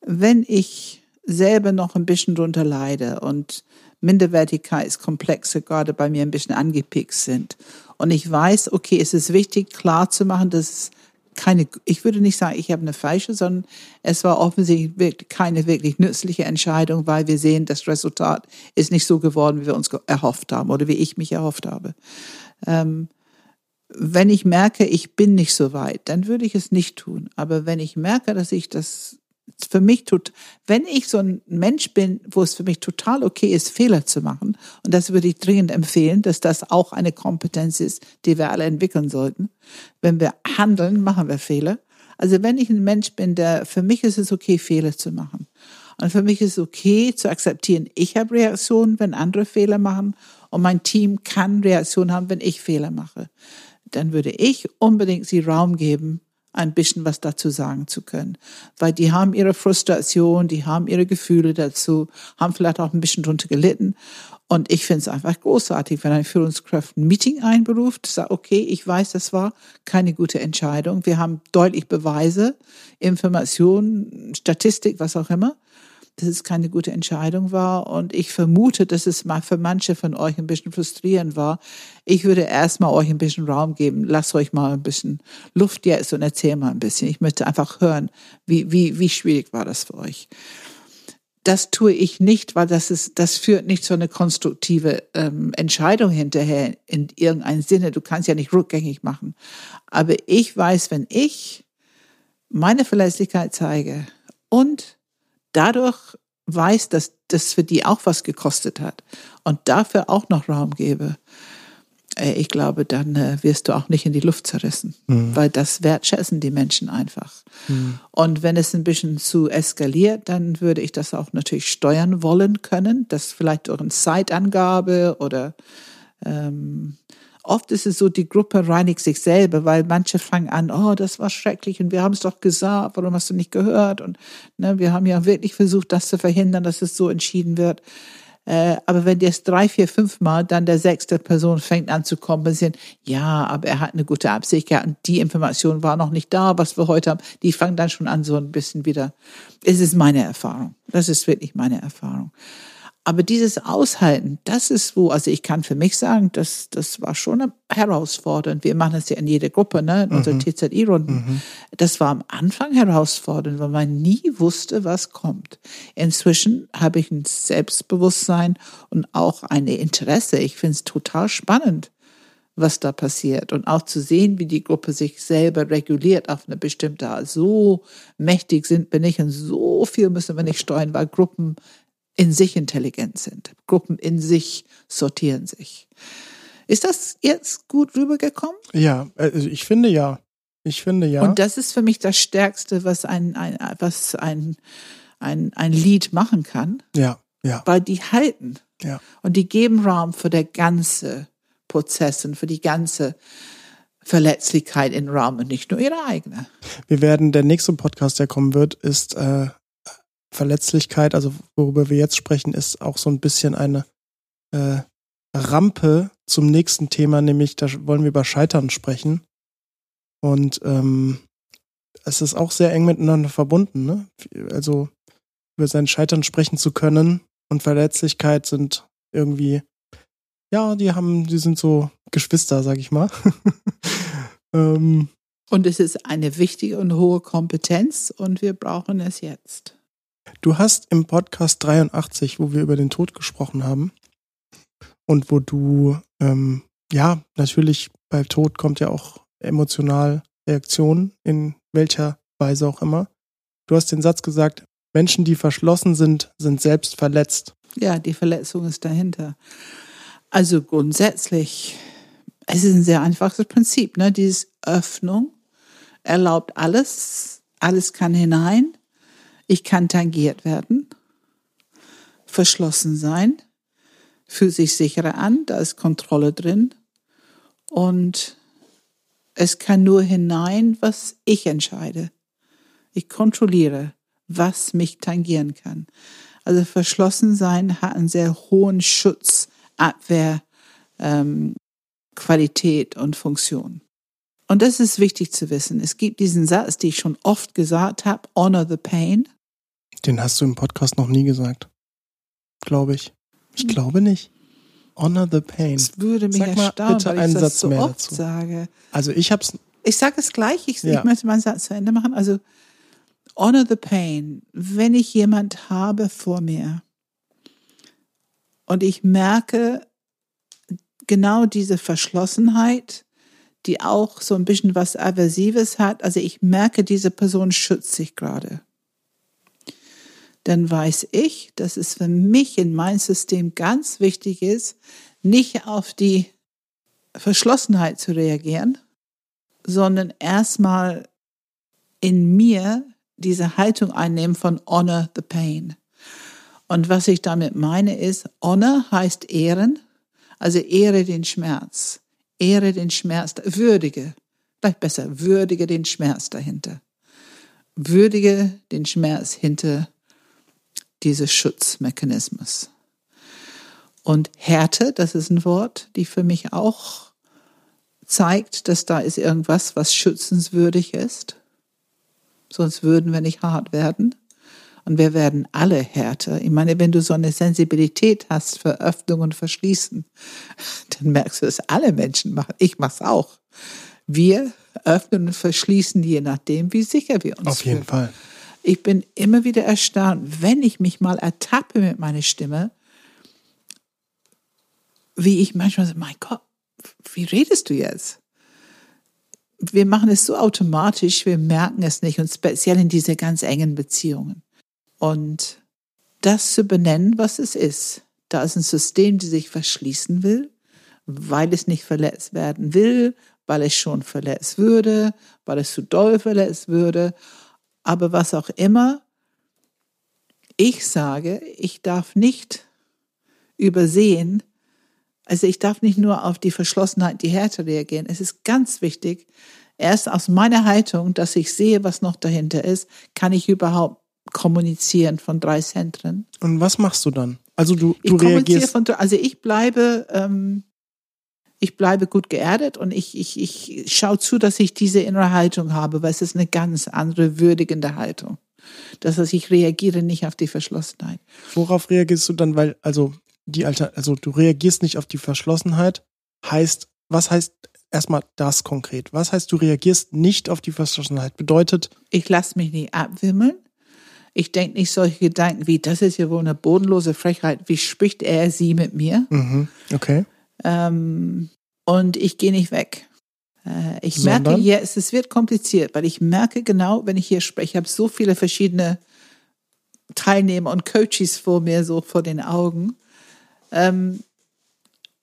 Speaker 2: Wenn ich selber noch ein bisschen drunter leide und Minderwertigkeitskomplexe gerade bei mir ein bisschen angepickst sind und ich weiß, okay, es ist wichtig, klar zu machen, dass keine, ich würde nicht sagen, ich habe eine falsche, sondern es war offensichtlich keine wirklich nützliche Entscheidung, weil wir sehen, das Resultat ist nicht so geworden, wie wir uns erhofft haben oder wie ich mich erhofft habe. Ähm, wenn ich merke, ich bin nicht so weit, dann würde ich es nicht tun. Aber wenn ich merke, dass ich das für mich tut, wenn ich so ein Mensch bin, wo es für mich total okay ist, Fehler zu machen, und das würde ich dringend empfehlen, dass das auch eine Kompetenz ist, die wir alle entwickeln sollten. Wenn wir handeln, machen wir Fehler. Also wenn ich ein Mensch bin, der, für mich ist es okay, Fehler zu machen. Und für mich ist es okay zu akzeptieren, ich habe Reaktionen, wenn andere Fehler machen, und mein Team kann Reaktionen haben, wenn ich Fehler mache. Dann würde ich unbedingt sie Raum geben, ein bisschen was dazu sagen zu können. Weil die haben ihre Frustration, die haben ihre Gefühle dazu, haben vielleicht auch ein bisschen drunter gelitten. Und ich finde es einfach großartig, wenn ein Führungskraft ein Meeting einberuft, sagt, okay, ich weiß, das war keine gute Entscheidung. Wir haben deutlich Beweise, Informationen, Statistik, was auch immer dass es keine gute Entscheidung war. Und ich vermute, dass es mal für manche von euch ein bisschen frustrierend war. Ich würde erstmal euch ein bisschen Raum geben. Lasst euch mal ein bisschen Luft jetzt und erzähl mal ein bisschen. Ich möchte einfach hören, wie, wie, wie schwierig war das für euch. das tue ich nicht, weil das ist, das führt nicht zu einer konstruktive ähm, Entscheidung hinterher in irgendeinem Sinne. Du kannst ja nicht rückgängig machen. Aber ich weiß, wenn ich meine Verlässlichkeit zeige und dadurch weiß, dass das für die auch was gekostet hat und dafür auch noch Raum gebe, äh, ich glaube, dann äh, wirst du auch nicht in die Luft zerrissen, mhm. weil das wertschätzen die Menschen einfach. Mhm. Und wenn es ein bisschen zu eskaliert, dann würde ich das auch natürlich steuern wollen können, das vielleicht durch eine Zeitangabe oder ähm, oft ist es so, die Gruppe reinigt sich selber, weil manche fangen an, oh, das war schrecklich und wir haben es doch gesagt, warum hast du nicht gehört? Und ne, wir haben ja wirklich versucht, das zu verhindern, dass es so entschieden wird. Äh, aber wenn jetzt drei, vier, fünf Mal dann der sechste Person fängt an zu kompensieren, ja, aber er hat eine gute Absicht, ja, und die Information war noch nicht da, was wir heute haben, die fangen dann schon an so ein bisschen wieder. Es ist meine Erfahrung. Das ist wirklich meine Erfahrung. Aber dieses Aushalten, das ist wo, also ich kann für mich sagen, das, das war schon herausfordernd. Wir machen das ja in jeder Gruppe, ne, in mhm. unseren TZI-Runden. Mhm. Das war am Anfang herausfordernd, weil man nie wusste, was kommt. Inzwischen habe ich ein Selbstbewusstsein und auch ein Interesse. Ich finde es total spannend, was da passiert und auch zu sehen, wie die Gruppe sich selber reguliert auf eine bestimmte Art. So mächtig sind wir nicht und so viel müssen wir nicht steuern, weil Gruppen in sich intelligent sind. Gruppen in sich sortieren sich. Ist das jetzt gut rübergekommen?
Speaker 1: Ja, also ich finde ja. Ich finde ja.
Speaker 2: Und das ist für mich das Stärkste, was ein, ein, was ein, ein, ein Lied machen kann.
Speaker 1: Ja, ja.
Speaker 2: Weil die halten.
Speaker 1: Ja.
Speaker 2: Und die geben Raum für der ganze Prozess und für die ganze Verletzlichkeit in Raum und nicht nur ihre eigene.
Speaker 1: Wir werden, der nächste Podcast, der kommen wird, ist äh, Verletzlichkeit, also worüber wir jetzt sprechen, ist auch so ein bisschen eine äh, Rampe zum nächsten Thema, nämlich da wollen wir über Scheitern sprechen. Und ähm, es ist auch sehr eng miteinander verbunden. Ne? Also über sein Scheitern sprechen zu können und Verletzlichkeit sind irgendwie, ja, die haben, die sind so Geschwister, sag ich mal.
Speaker 2: ähm, und es ist eine wichtige und hohe Kompetenz und wir brauchen es jetzt.
Speaker 1: Du hast im Podcast 83, wo wir über den Tod gesprochen haben und wo du, ähm, ja, natürlich bei Tod kommt ja auch emotional Reaktion, in welcher Weise auch immer. Du hast den Satz gesagt, Menschen, die verschlossen sind, sind selbst verletzt.
Speaker 2: Ja, die Verletzung ist dahinter. Also grundsätzlich, es ist ein sehr einfaches Prinzip, ne? Dieses Öffnung erlaubt alles, alles kann hinein ich kann tangiert werden, verschlossen sein, fühlt sich sicherer an, da ist Kontrolle drin und es kann nur hinein, was ich entscheide. Ich kontrolliere, was mich tangieren kann. Also verschlossen sein hat einen sehr hohen Schutz, Abwehr, ähm, Qualität und Funktion. Und das ist wichtig zu wissen. Es gibt diesen Satz, den ich schon oft gesagt habe, honor the pain.
Speaker 1: Den hast du im Podcast noch nie gesagt. Glaube ich. Ich hm. glaube nicht. Honor the pain.
Speaker 2: Es würde mich Sag erstaunen, bitte einen ich das Satz so mehr oft dazu. sage.
Speaker 1: Also ich hab's.
Speaker 2: Ich sage es gleich. Ich, ja. ich möchte meinen Satz zu Ende machen. Also honor the pain. Wenn ich jemand habe vor mir und ich merke genau diese Verschlossenheit, die auch so ein bisschen was Aversives hat. Also ich merke, diese Person schützt sich gerade. Dann weiß ich, dass es für mich in mein System ganz wichtig ist, nicht auf die Verschlossenheit zu reagieren, sondern erstmal in mir diese Haltung einnehmen von honor the pain. Und was ich damit meine ist, honor heißt ehren, also ehre den Schmerz. Ehre den Schmerz, würdige, vielleicht besser, würdige den Schmerz dahinter. Würdige den Schmerz hinter dieses Schutzmechanismus. Und Härte, das ist ein Wort, die für mich auch zeigt, dass da ist irgendwas, was schützenswürdig ist. Sonst würden wir nicht hart werden. Und wir werden alle härter. Ich meine, wenn du so eine Sensibilität hast für Öffnung und Verschließen, dann merkst du, dass alle Menschen machen. Ich mach's auch. Wir öffnen und verschließen, je nachdem, wie sicher wir uns
Speaker 1: Auf jeden
Speaker 2: fühlen.
Speaker 1: Fall.
Speaker 2: Ich bin immer wieder erstaunt, wenn ich mich mal ertappe mit meiner Stimme, wie ich manchmal so, mein Gott, wie redest du jetzt? Wir machen es so automatisch, wir merken es nicht und speziell in diese ganz engen Beziehungen. Und das zu benennen, was es ist. Da ist ein System, das sich verschließen will, weil es nicht verletzt werden will, weil es schon verletzt würde, weil es zu doll verletzt würde. Aber was auch immer, ich sage, ich darf nicht übersehen, also ich darf nicht nur auf die Verschlossenheit, die Härte reagieren. Es ist ganz wichtig, erst aus meiner Haltung, dass ich sehe, was noch dahinter ist, kann ich überhaupt kommunizieren von drei Zentren.
Speaker 1: Und was machst du dann? Also du, du
Speaker 2: ich reagierst. Von, also ich bleibe, ähm, ich bleibe gut geerdet und ich, ich, ich schaue zu, dass ich diese innere Haltung habe, weil es ist eine ganz andere würdigende Haltung. Das heißt, ich reagiere nicht auf die Verschlossenheit.
Speaker 1: Worauf reagierst du dann? Weil, also die Alter, also du reagierst nicht auf die Verschlossenheit, heißt, was heißt erstmal das konkret? Was heißt, du reagierst nicht auf die Verschlossenheit? Bedeutet.
Speaker 2: Ich lasse mich nicht abwimmeln. Ich denke nicht solche Gedanken wie, das ist ja wohl eine bodenlose Frechheit. Wie spricht er sie mit mir?
Speaker 1: Mhm, okay.
Speaker 2: Ähm, und ich gehe nicht weg. Äh, ich Sondern? merke jetzt, es wird kompliziert, weil ich merke genau, wenn ich hier spreche, ich habe so viele verschiedene Teilnehmer und Coaches vor mir, so vor den Augen. Ähm,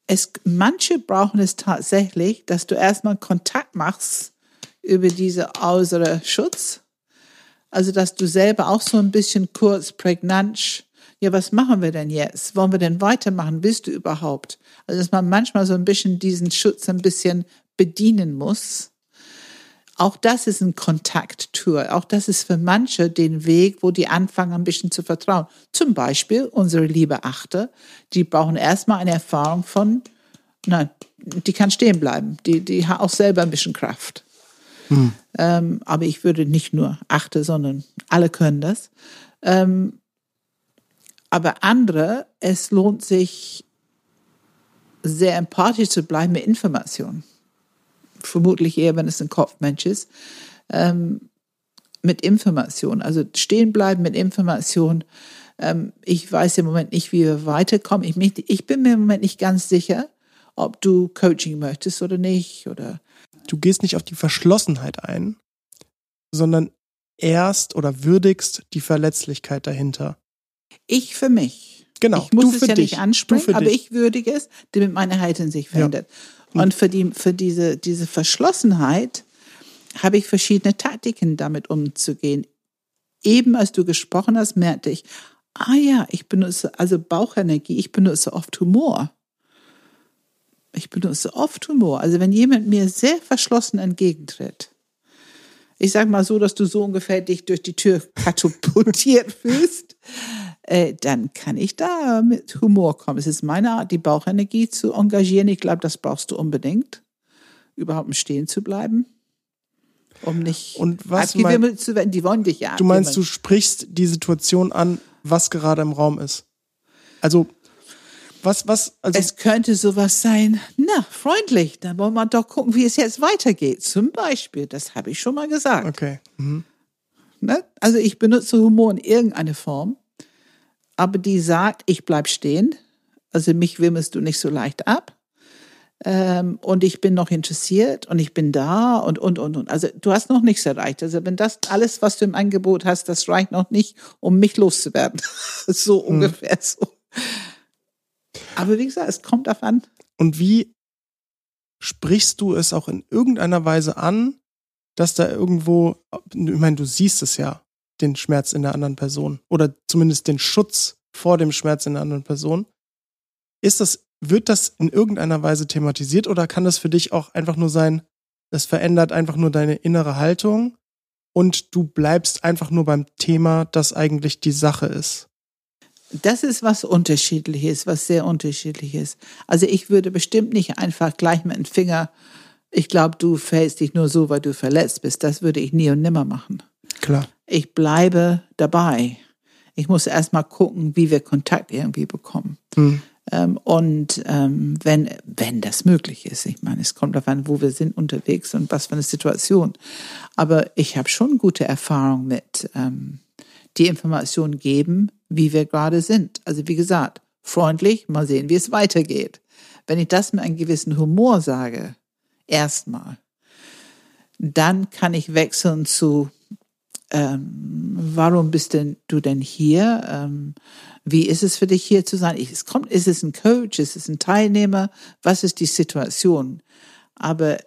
Speaker 2: es, manche brauchen es tatsächlich, dass du erstmal Kontakt machst über diese äußere Schutz. Also, dass du selber auch so ein bisschen kurz prägnant, ja, was machen wir denn jetzt? Wollen wir denn weitermachen? Bist du überhaupt? Also, dass man manchmal so ein bisschen diesen Schutz ein bisschen bedienen muss. Auch das ist ein Kontakttour. Auch das ist für manche den Weg, wo die anfangen, ein bisschen zu vertrauen. Zum Beispiel unsere liebe Achte, die brauchen erstmal eine Erfahrung von, nein, die kann stehen bleiben. Die, die hat auch selber ein bisschen Kraft. Hm. Ähm, aber ich würde nicht nur Achte, sondern alle können das. Ähm, aber andere, es lohnt sich sehr empathisch zu bleiben mit Informationen vermutlich eher, wenn es ein Kopfmensch ist, ähm, mit Information. Also stehen bleiben mit Information. Ähm, ich weiß im Moment nicht, wie wir weiterkommen. Ich, ich bin mir im Moment nicht ganz sicher, ob du Coaching möchtest oder nicht. Oder
Speaker 1: du gehst nicht auf die Verschlossenheit ein, sondern erst oder würdigst die Verletzlichkeit dahinter.
Speaker 2: Ich für mich.
Speaker 1: Genau.
Speaker 2: Ich muss es ja dich. nicht ansprechen, aber ich würdige es, damit meine Haltung sich verändert. Ja. Und für, die, für diese, diese Verschlossenheit habe ich verschiedene Taktiken, damit umzugehen. Eben als du gesprochen hast, merkte ich, ah ja, ich benutze also Bauchenergie, ich benutze oft Humor. Ich benutze oft Humor. Also wenn jemand mir sehr verschlossen entgegentritt, ich sage mal so, dass du so ungefähr dich durch die Tür katapultiert fühlst, äh, dann kann ich da mit Humor kommen. Es ist meine Art, die Bauchenergie zu engagieren. Ich glaube, das brauchst du unbedingt, überhaupt im Stehen zu bleiben. Um nicht
Speaker 1: Und was mein,
Speaker 2: zu werden. Die wollen dich ja.
Speaker 1: Du meinst, du sprichst die Situation an, was gerade im Raum ist. Also was, was, also.
Speaker 2: Es könnte sowas sein, na, freundlich, dann wollen wir doch gucken, wie es jetzt weitergeht. Zum Beispiel, das habe ich schon mal gesagt.
Speaker 1: Okay. Mhm.
Speaker 2: Ne? Also ich benutze Humor in irgendeiner Form aber die sagt, ich bleib stehen. Also mich wimmelst du nicht so leicht ab. Ähm, und ich bin noch interessiert und ich bin da und, und, und, und. Also du hast noch nichts erreicht. Also wenn das alles, was du im Angebot hast, das reicht noch nicht, um mich loszuwerden. so hm. ungefähr so. Aber wie gesagt, es kommt auf an.
Speaker 1: Und wie sprichst du es auch in irgendeiner Weise an, dass da irgendwo, ich meine, du siehst es ja, den Schmerz in der anderen Person oder zumindest den Schutz vor dem Schmerz in der anderen Person. Ist das, wird das in irgendeiner Weise thematisiert oder kann das für dich auch einfach nur sein, das verändert einfach nur deine innere Haltung und du bleibst einfach nur beim Thema, das eigentlich die Sache ist?
Speaker 2: Das ist was Unterschiedliches, was sehr unterschiedliches. Also ich würde bestimmt nicht einfach gleich mit dem Finger, ich glaube, du fällst dich nur so, weil du verletzt bist. Das würde ich nie und nimmer machen.
Speaker 1: Klar.
Speaker 2: Ich bleibe dabei. Ich muss erstmal gucken, wie wir Kontakt irgendwie bekommen. Hm. Ähm, und ähm, wenn, wenn das möglich ist, ich meine, es kommt darauf an, wo wir sind unterwegs und was für eine Situation. Aber ich habe schon gute Erfahrung mit, ähm, die Information geben, wie wir gerade sind. Also wie gesagt, freundlich, mal sehen, wie es weitergeht. Wenn ich das mit einem gewissen Humor sage, erstmal, dann kann ich wechseln zu, ähm, warum bist denn du denn hier? Ähm, wie ist es für dich hier zu sein? Es kommt, ist es ein Coach? Ist es ein Teilnehmer? Was ist die Situation? Aber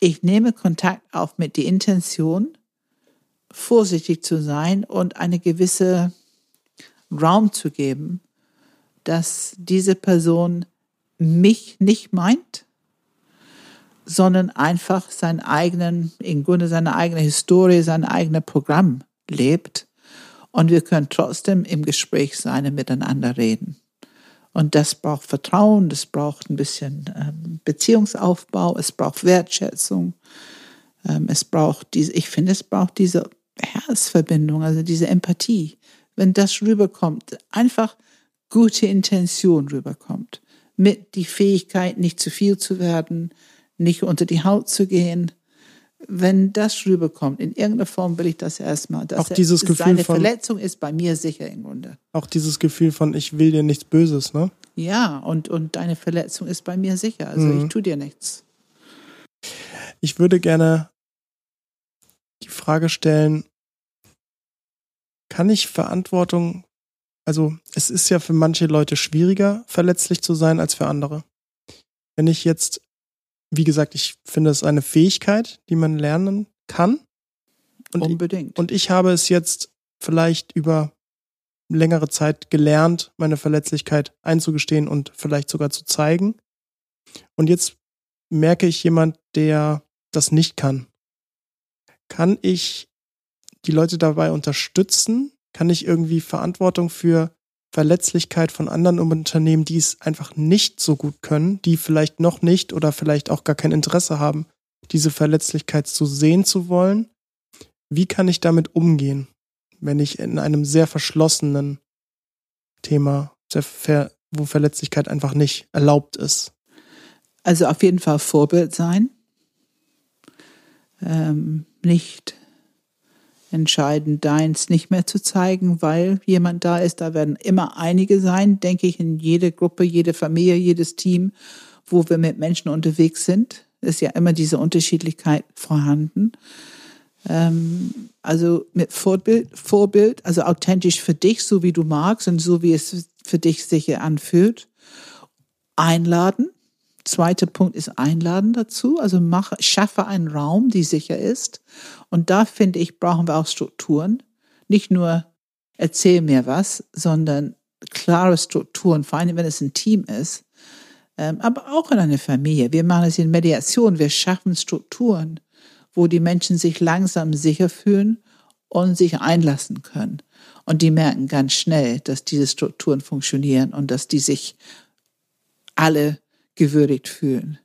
Speaker 2: ich nehme Kontakt auf mit der Intention, vorsichtig zu sein und eine gewisse Raum zu geben, dass diese Person mich nicht meint, sondern einfach seinen eigenen, im Grunde seine eigene Historie, sein eigenes Programm lebt. Und wir können trotzdem im Gespräch sein und miteinander reden. Und das braucht Vertrauen, das braucht ein bisschen ähm, Beziehungsaufbau, es braucht Wertschätzung, ähm, es braucht diese, ich finde, es braucht diese Herzverbindung, also diese Empathie. Wenn das rüberkommt, einfach gute Intention rüberkommt, mit die Fähigkeit, nicht zu viel zu werden, nicht unter die Haut zu gehen, wenn das rüberkommt, in irgendeiner Form will ich das erstmal. Dass
Speaker 1: auch dieses
Speaker 2: er,
Speaker 1: Gefühl
Speaker 2: seine
Speaker 1: von,
Speaker 2: Verletzung ist bei mir sicher im Grunde.
Speaker 1: Auch dieses Gefühl von, ich will dir nichts Böses, ne?
Speaker 2: Ja, und, und deine Verletzung ist bei mir sicher. Also mhm. ich tue dir nichts.
Speaker 1: Ich würde gerne die Frage stellen, kann ich Verantwortung, also es ist ja für manche Leute schwieriger, verletzlich zu sein als für andere. Wenn ich jetzt wie gesagt, ich finde es eine Fähigkeit, die man lernen kann.
Speaker 2: Und Unbedingt.
Speaker 1: Ich, und ich habe es jetzt vielleicht über längere Zeit gelernt, meine Verletzlichkeit einzugestehen und vielleicht sogar zu zeigen. Und jetzt merke ich jemand, der das nicht kann. Kann ich die Leute dabei unterstützen? Kann ich irgendwie Verantwortung für Verletzlichkeit von anderen Unternehmen, die es einfach nicht so gut können, die vielleicht noch nicht oder vielleicht auch gar kein Interesse haben, diese Verletzlichkeit zu sehen zu wollen. Wie kann ich damit umgehen, wenn ich in einem sehr verschlossenen Thema, wo Verletzlichkeit einfach nicht erlaubt ist?
Speaker 2: Also auf jeden Fall Vorbild sein, ähm, nicht entscheiden, deins nicht mehr zu zeigen, weil jemand da ist. Da werden immer einige sein, denke ich, in jede Gruppe, jede Familie, jedes Team, wo wir mit Menschen unterwegs sind. Ist ja immer diese Unterschiedlichkeit vorhanden. Ähm, also mit Vorbild, Vorbild, also authentisch für dich, so wie du magst und so wie es für dich sich anfühlt. Einladen. Zweiter Punkt ist Einladen dazu. Also mach, schaffe einen Raum, die sicher ist und da finde ich, brauchen wir auch Strukturen. Nicht nur erzähl mir was, sondern klare Strukturen, vor allem wenn es ein Team ist, ähm, aber auch in einer Familie. Wir machen es in Mediation, wir schaffen Strukturen, wo die Menschen sich langsam sicher fühlen und sich einlassen können. Und die merken ganz schnell, dass diese Strukturen funktionieren und dass die sich alle gewürdigt fühlen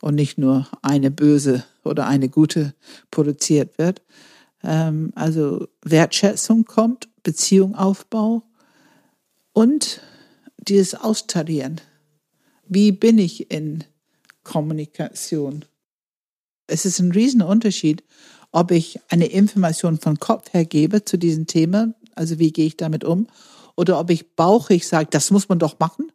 Speaker 2: und nicht nur eine böse oder eine gute produziert wird. Ähm, also Wertschätzung kommt, Beziehung Aufbau und dieses Austarieren. Wie bin ich in Kommunikation? Es ist ein Riesenunterschied, ob ich eine Information von Kopf her gebe zu diesem Thema, also wie gehe ich damit um, oder ob ich bauchig sage, das muss man doch machen,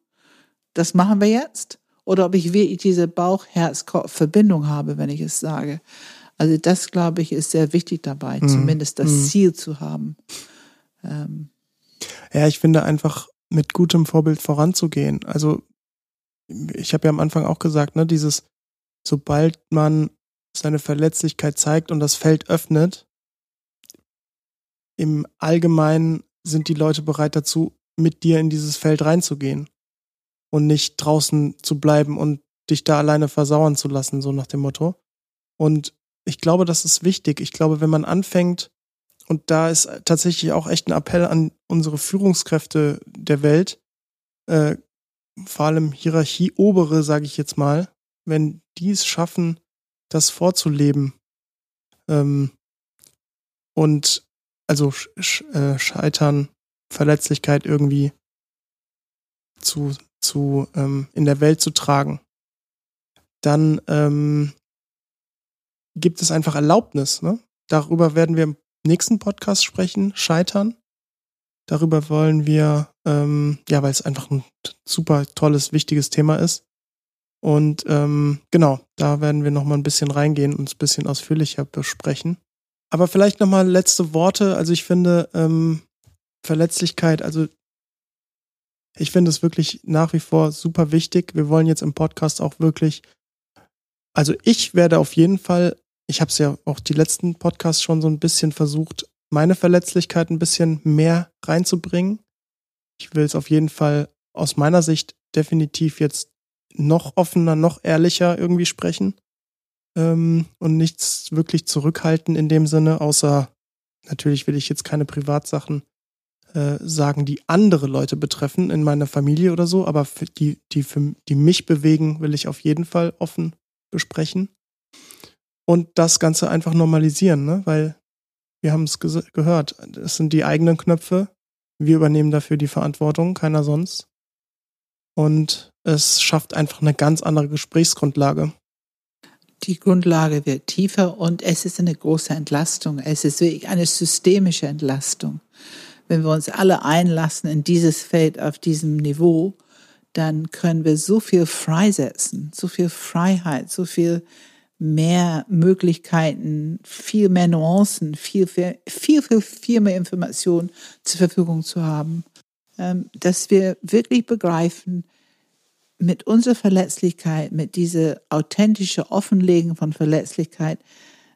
Speaker 2: das machen wir jetzt, oder ob ich wirklich diese Bauch-Herz-Verbindung habe, wenn ich es sage. Also das, glaube ich, ist sehr wichtig dabei, mhm. zumindest das mhm. Ziel zu haben. Ähm.
Speaker 1: Ja, ich finde einfach mit gutem Vorbild voranzugehen. Also ich habe ja am Anfang auch gesagt, ne, dieses, sobald man seine Verletzlichkeit zeigt und das Feld öffnet, im Allgemeinen sind die Leute bereit dazu, mit dir in dieses Feld reinzugehen und nicht draußen zu bleiben und dich da alleine versauern zu lassen, so nach dem Motto. Und ich glaube, das ist wichtig. Ich glaube, wenn man anfängt, und da ist tatsächlich auch echt ein Appell an unsere Führungskräfte der Welt, äh, vor allem Hierarchie obere, sage ich jetzt mal, wenn die es schaffen, das vorzuleben ähm, und also sch äh, Scheitern, Verletzlichkeit irgendwie zu zu ähm, in der Welt zu tragen, dann ähm, gibt es einfach Erlaubnis. Ne? Darüber werden wir nächsten Podcast sprechen, Scheitern. Darüber wollen wir, ähm, ja, weil es einfach ein super tolles, wichtiges Thema ist. Und ähm, genau, da werden wir nochmal ein bisschen reingehen und ein bisschen ausführlicher besprechen. Aber vielleicht nochmal letzte Worte. Also ich finde ähm, Verletzlichkeit, also ich finde es wirklich nach wie vor super wichtig. Wir wollen jetzt im Podcast auch wirklich, also ich werde auf jeden Fall, ich habe es ja auch die letzten Podcasts schon so ein bisschen versucht, meine Verletzlichkeit ein bisschen mehr reinzubringen. Ich will es auf jeden Fall aus meiner Sicht definitiv jetzt noch offener, noch ehrlicher irgendwie sprechen ähm, und nichts wirklich zurückhalten in dem Sinne, außer natürlich will ich jetzt keine Privatsachen äh, sagen, die andere Leute betreffen in meiner Familie oder so, aber für die, die, für, die mich bewegen, will ich auf jeden Fall offen besprechen. Und das Ganze einfach normalisieren, ne? weil wir haben es ge gehört. Es sind die eigenen Knöpfe. Wir übernehmen dafür die Verantwortung, keiner sonst. Und es schafft einfach eine ganz andere Gesprächsgrundlage.
Speaker 2: Die Grundlage wird tiefer und es ist eine große Entlastung. Es ist wirklich eine systemische Entlastung. Wenn wir uns alle einlassen in dieses Feld auf diesem Niveau, dann können wir so viel freisetzen, so viel Freiheit, so viel mehr Möglichkeiten, viel mehr Nuancen, viel, viel, viel, viel, viel mehr Informationen zur Verfügung zu haben, ähm, dass wir wirklich begreifen, mit unserer Verletzlichkeit, mit dieser authentische Offenlegen von Verletzlichkeit,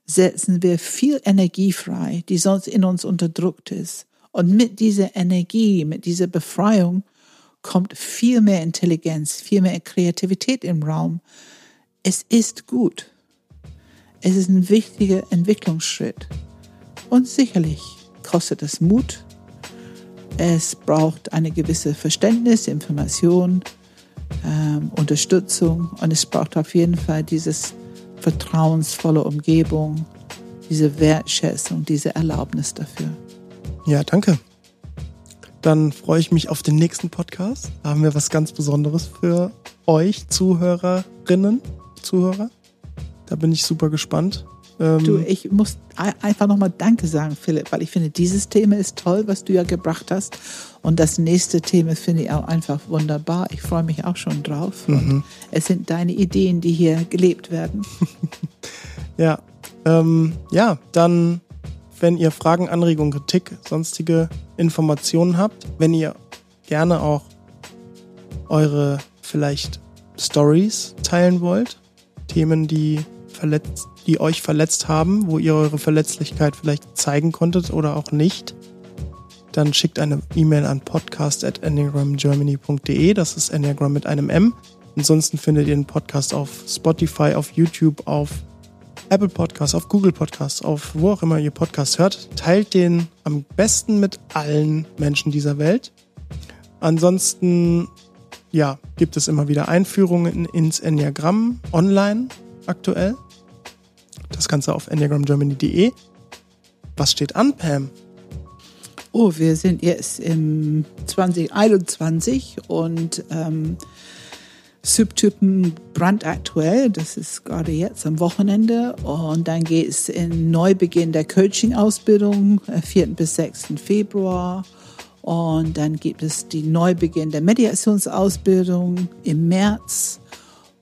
Speaker 2: setzen wir viel Energie frei, die sonst in uns unterdrückt ist. Und mit dieser Energie, mit dieser Befreiung kommt viel mehr Intelligenz, viel mehr Kreativität im Raum. Es ist gut. Es ist ein wichtiger Entwicklungsschritt. Und sicherlich kostet es Mut. Es braucht eine gewisse Verständnis, Information, ähm, Unterstützung und es braucht auf jeden Fall dieses vertrauensvolle Umgebung, diese Wertschätzung, diese Erlaubnis dafür.
Speaker 1: Ja, danke. Dann freue ich mich auf den nächsten Podcast. Da haben wir was ganz Besonderes für euch, Zuhörerinnen, Zuhörer. Da bin ich super gespannt.
Speaker 2: Ähm du, ich muss einfach nochmal Danke sagen, Philipp, weil ich finde, dieses Thema ist toll, was du ja gebracht hast. Und das nächste Thema finde ich auch einfach wunderbar. Ich freue mich auch schon drauf. Mhm. es sind deine Ideen, die hier gelebt werden.
Speaker 1: ja, ähm, ja, dann, wenn ihr Fragen, Anregungen, Kritik, sonstige Informationen habt, wenn ihr gerne auch eure vielleicht Stories teilen wollt, Themen, die verletzt, die euch verletzt haben, wo ihr eure Verletzlichkeit vielleicht zeigen konntet oder auch nicht, dann schickt eine E-Mail an podcast.enneagramgermany.de. Das ist Enneagram mit einem M. Ansonsten findet ihr den Podcast auf Spotify, auf YouTube, auf Apple Podcasts, auf Google Podcasts, auf wo auch immer ihr Podcast hört. Teilt den am besten mit allen Menschen dieser Welt. Ansonsten, ja, gibt es immer wieder Einführungen ins Enneagramm online aktuell. Das Ganze auf enneagramgermany.de. Was steht an, Pam?
Speaker 2: Oh, wir sind jetzt im 2021 und ähm, Subtypen brandaktuell. Das ist gerade jetzt am Wochenende. Und dann geht es in Neubeginn der Coaching-Ausbildung, 4. Äh, bis 6. Februar. Und dann gibt es die Neubeginn der Mediationsausbildung im März.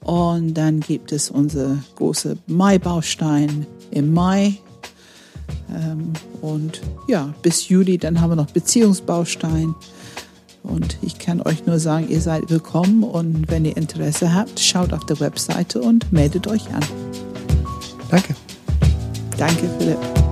Speaker 2: Und dann gibt es unsere große Mai-Baustein im Mai. Ähm, und ja, bis Juli, dann haben wir noch Beziehungsbaustein. Und ich kann euch nur sagen, ihr seid willkommen und wenn ihr Interesse habt, schaut auf der Webseite und meldet euch an.
Speaker 1: Danke.
Speaker 2: Danke, Philipp.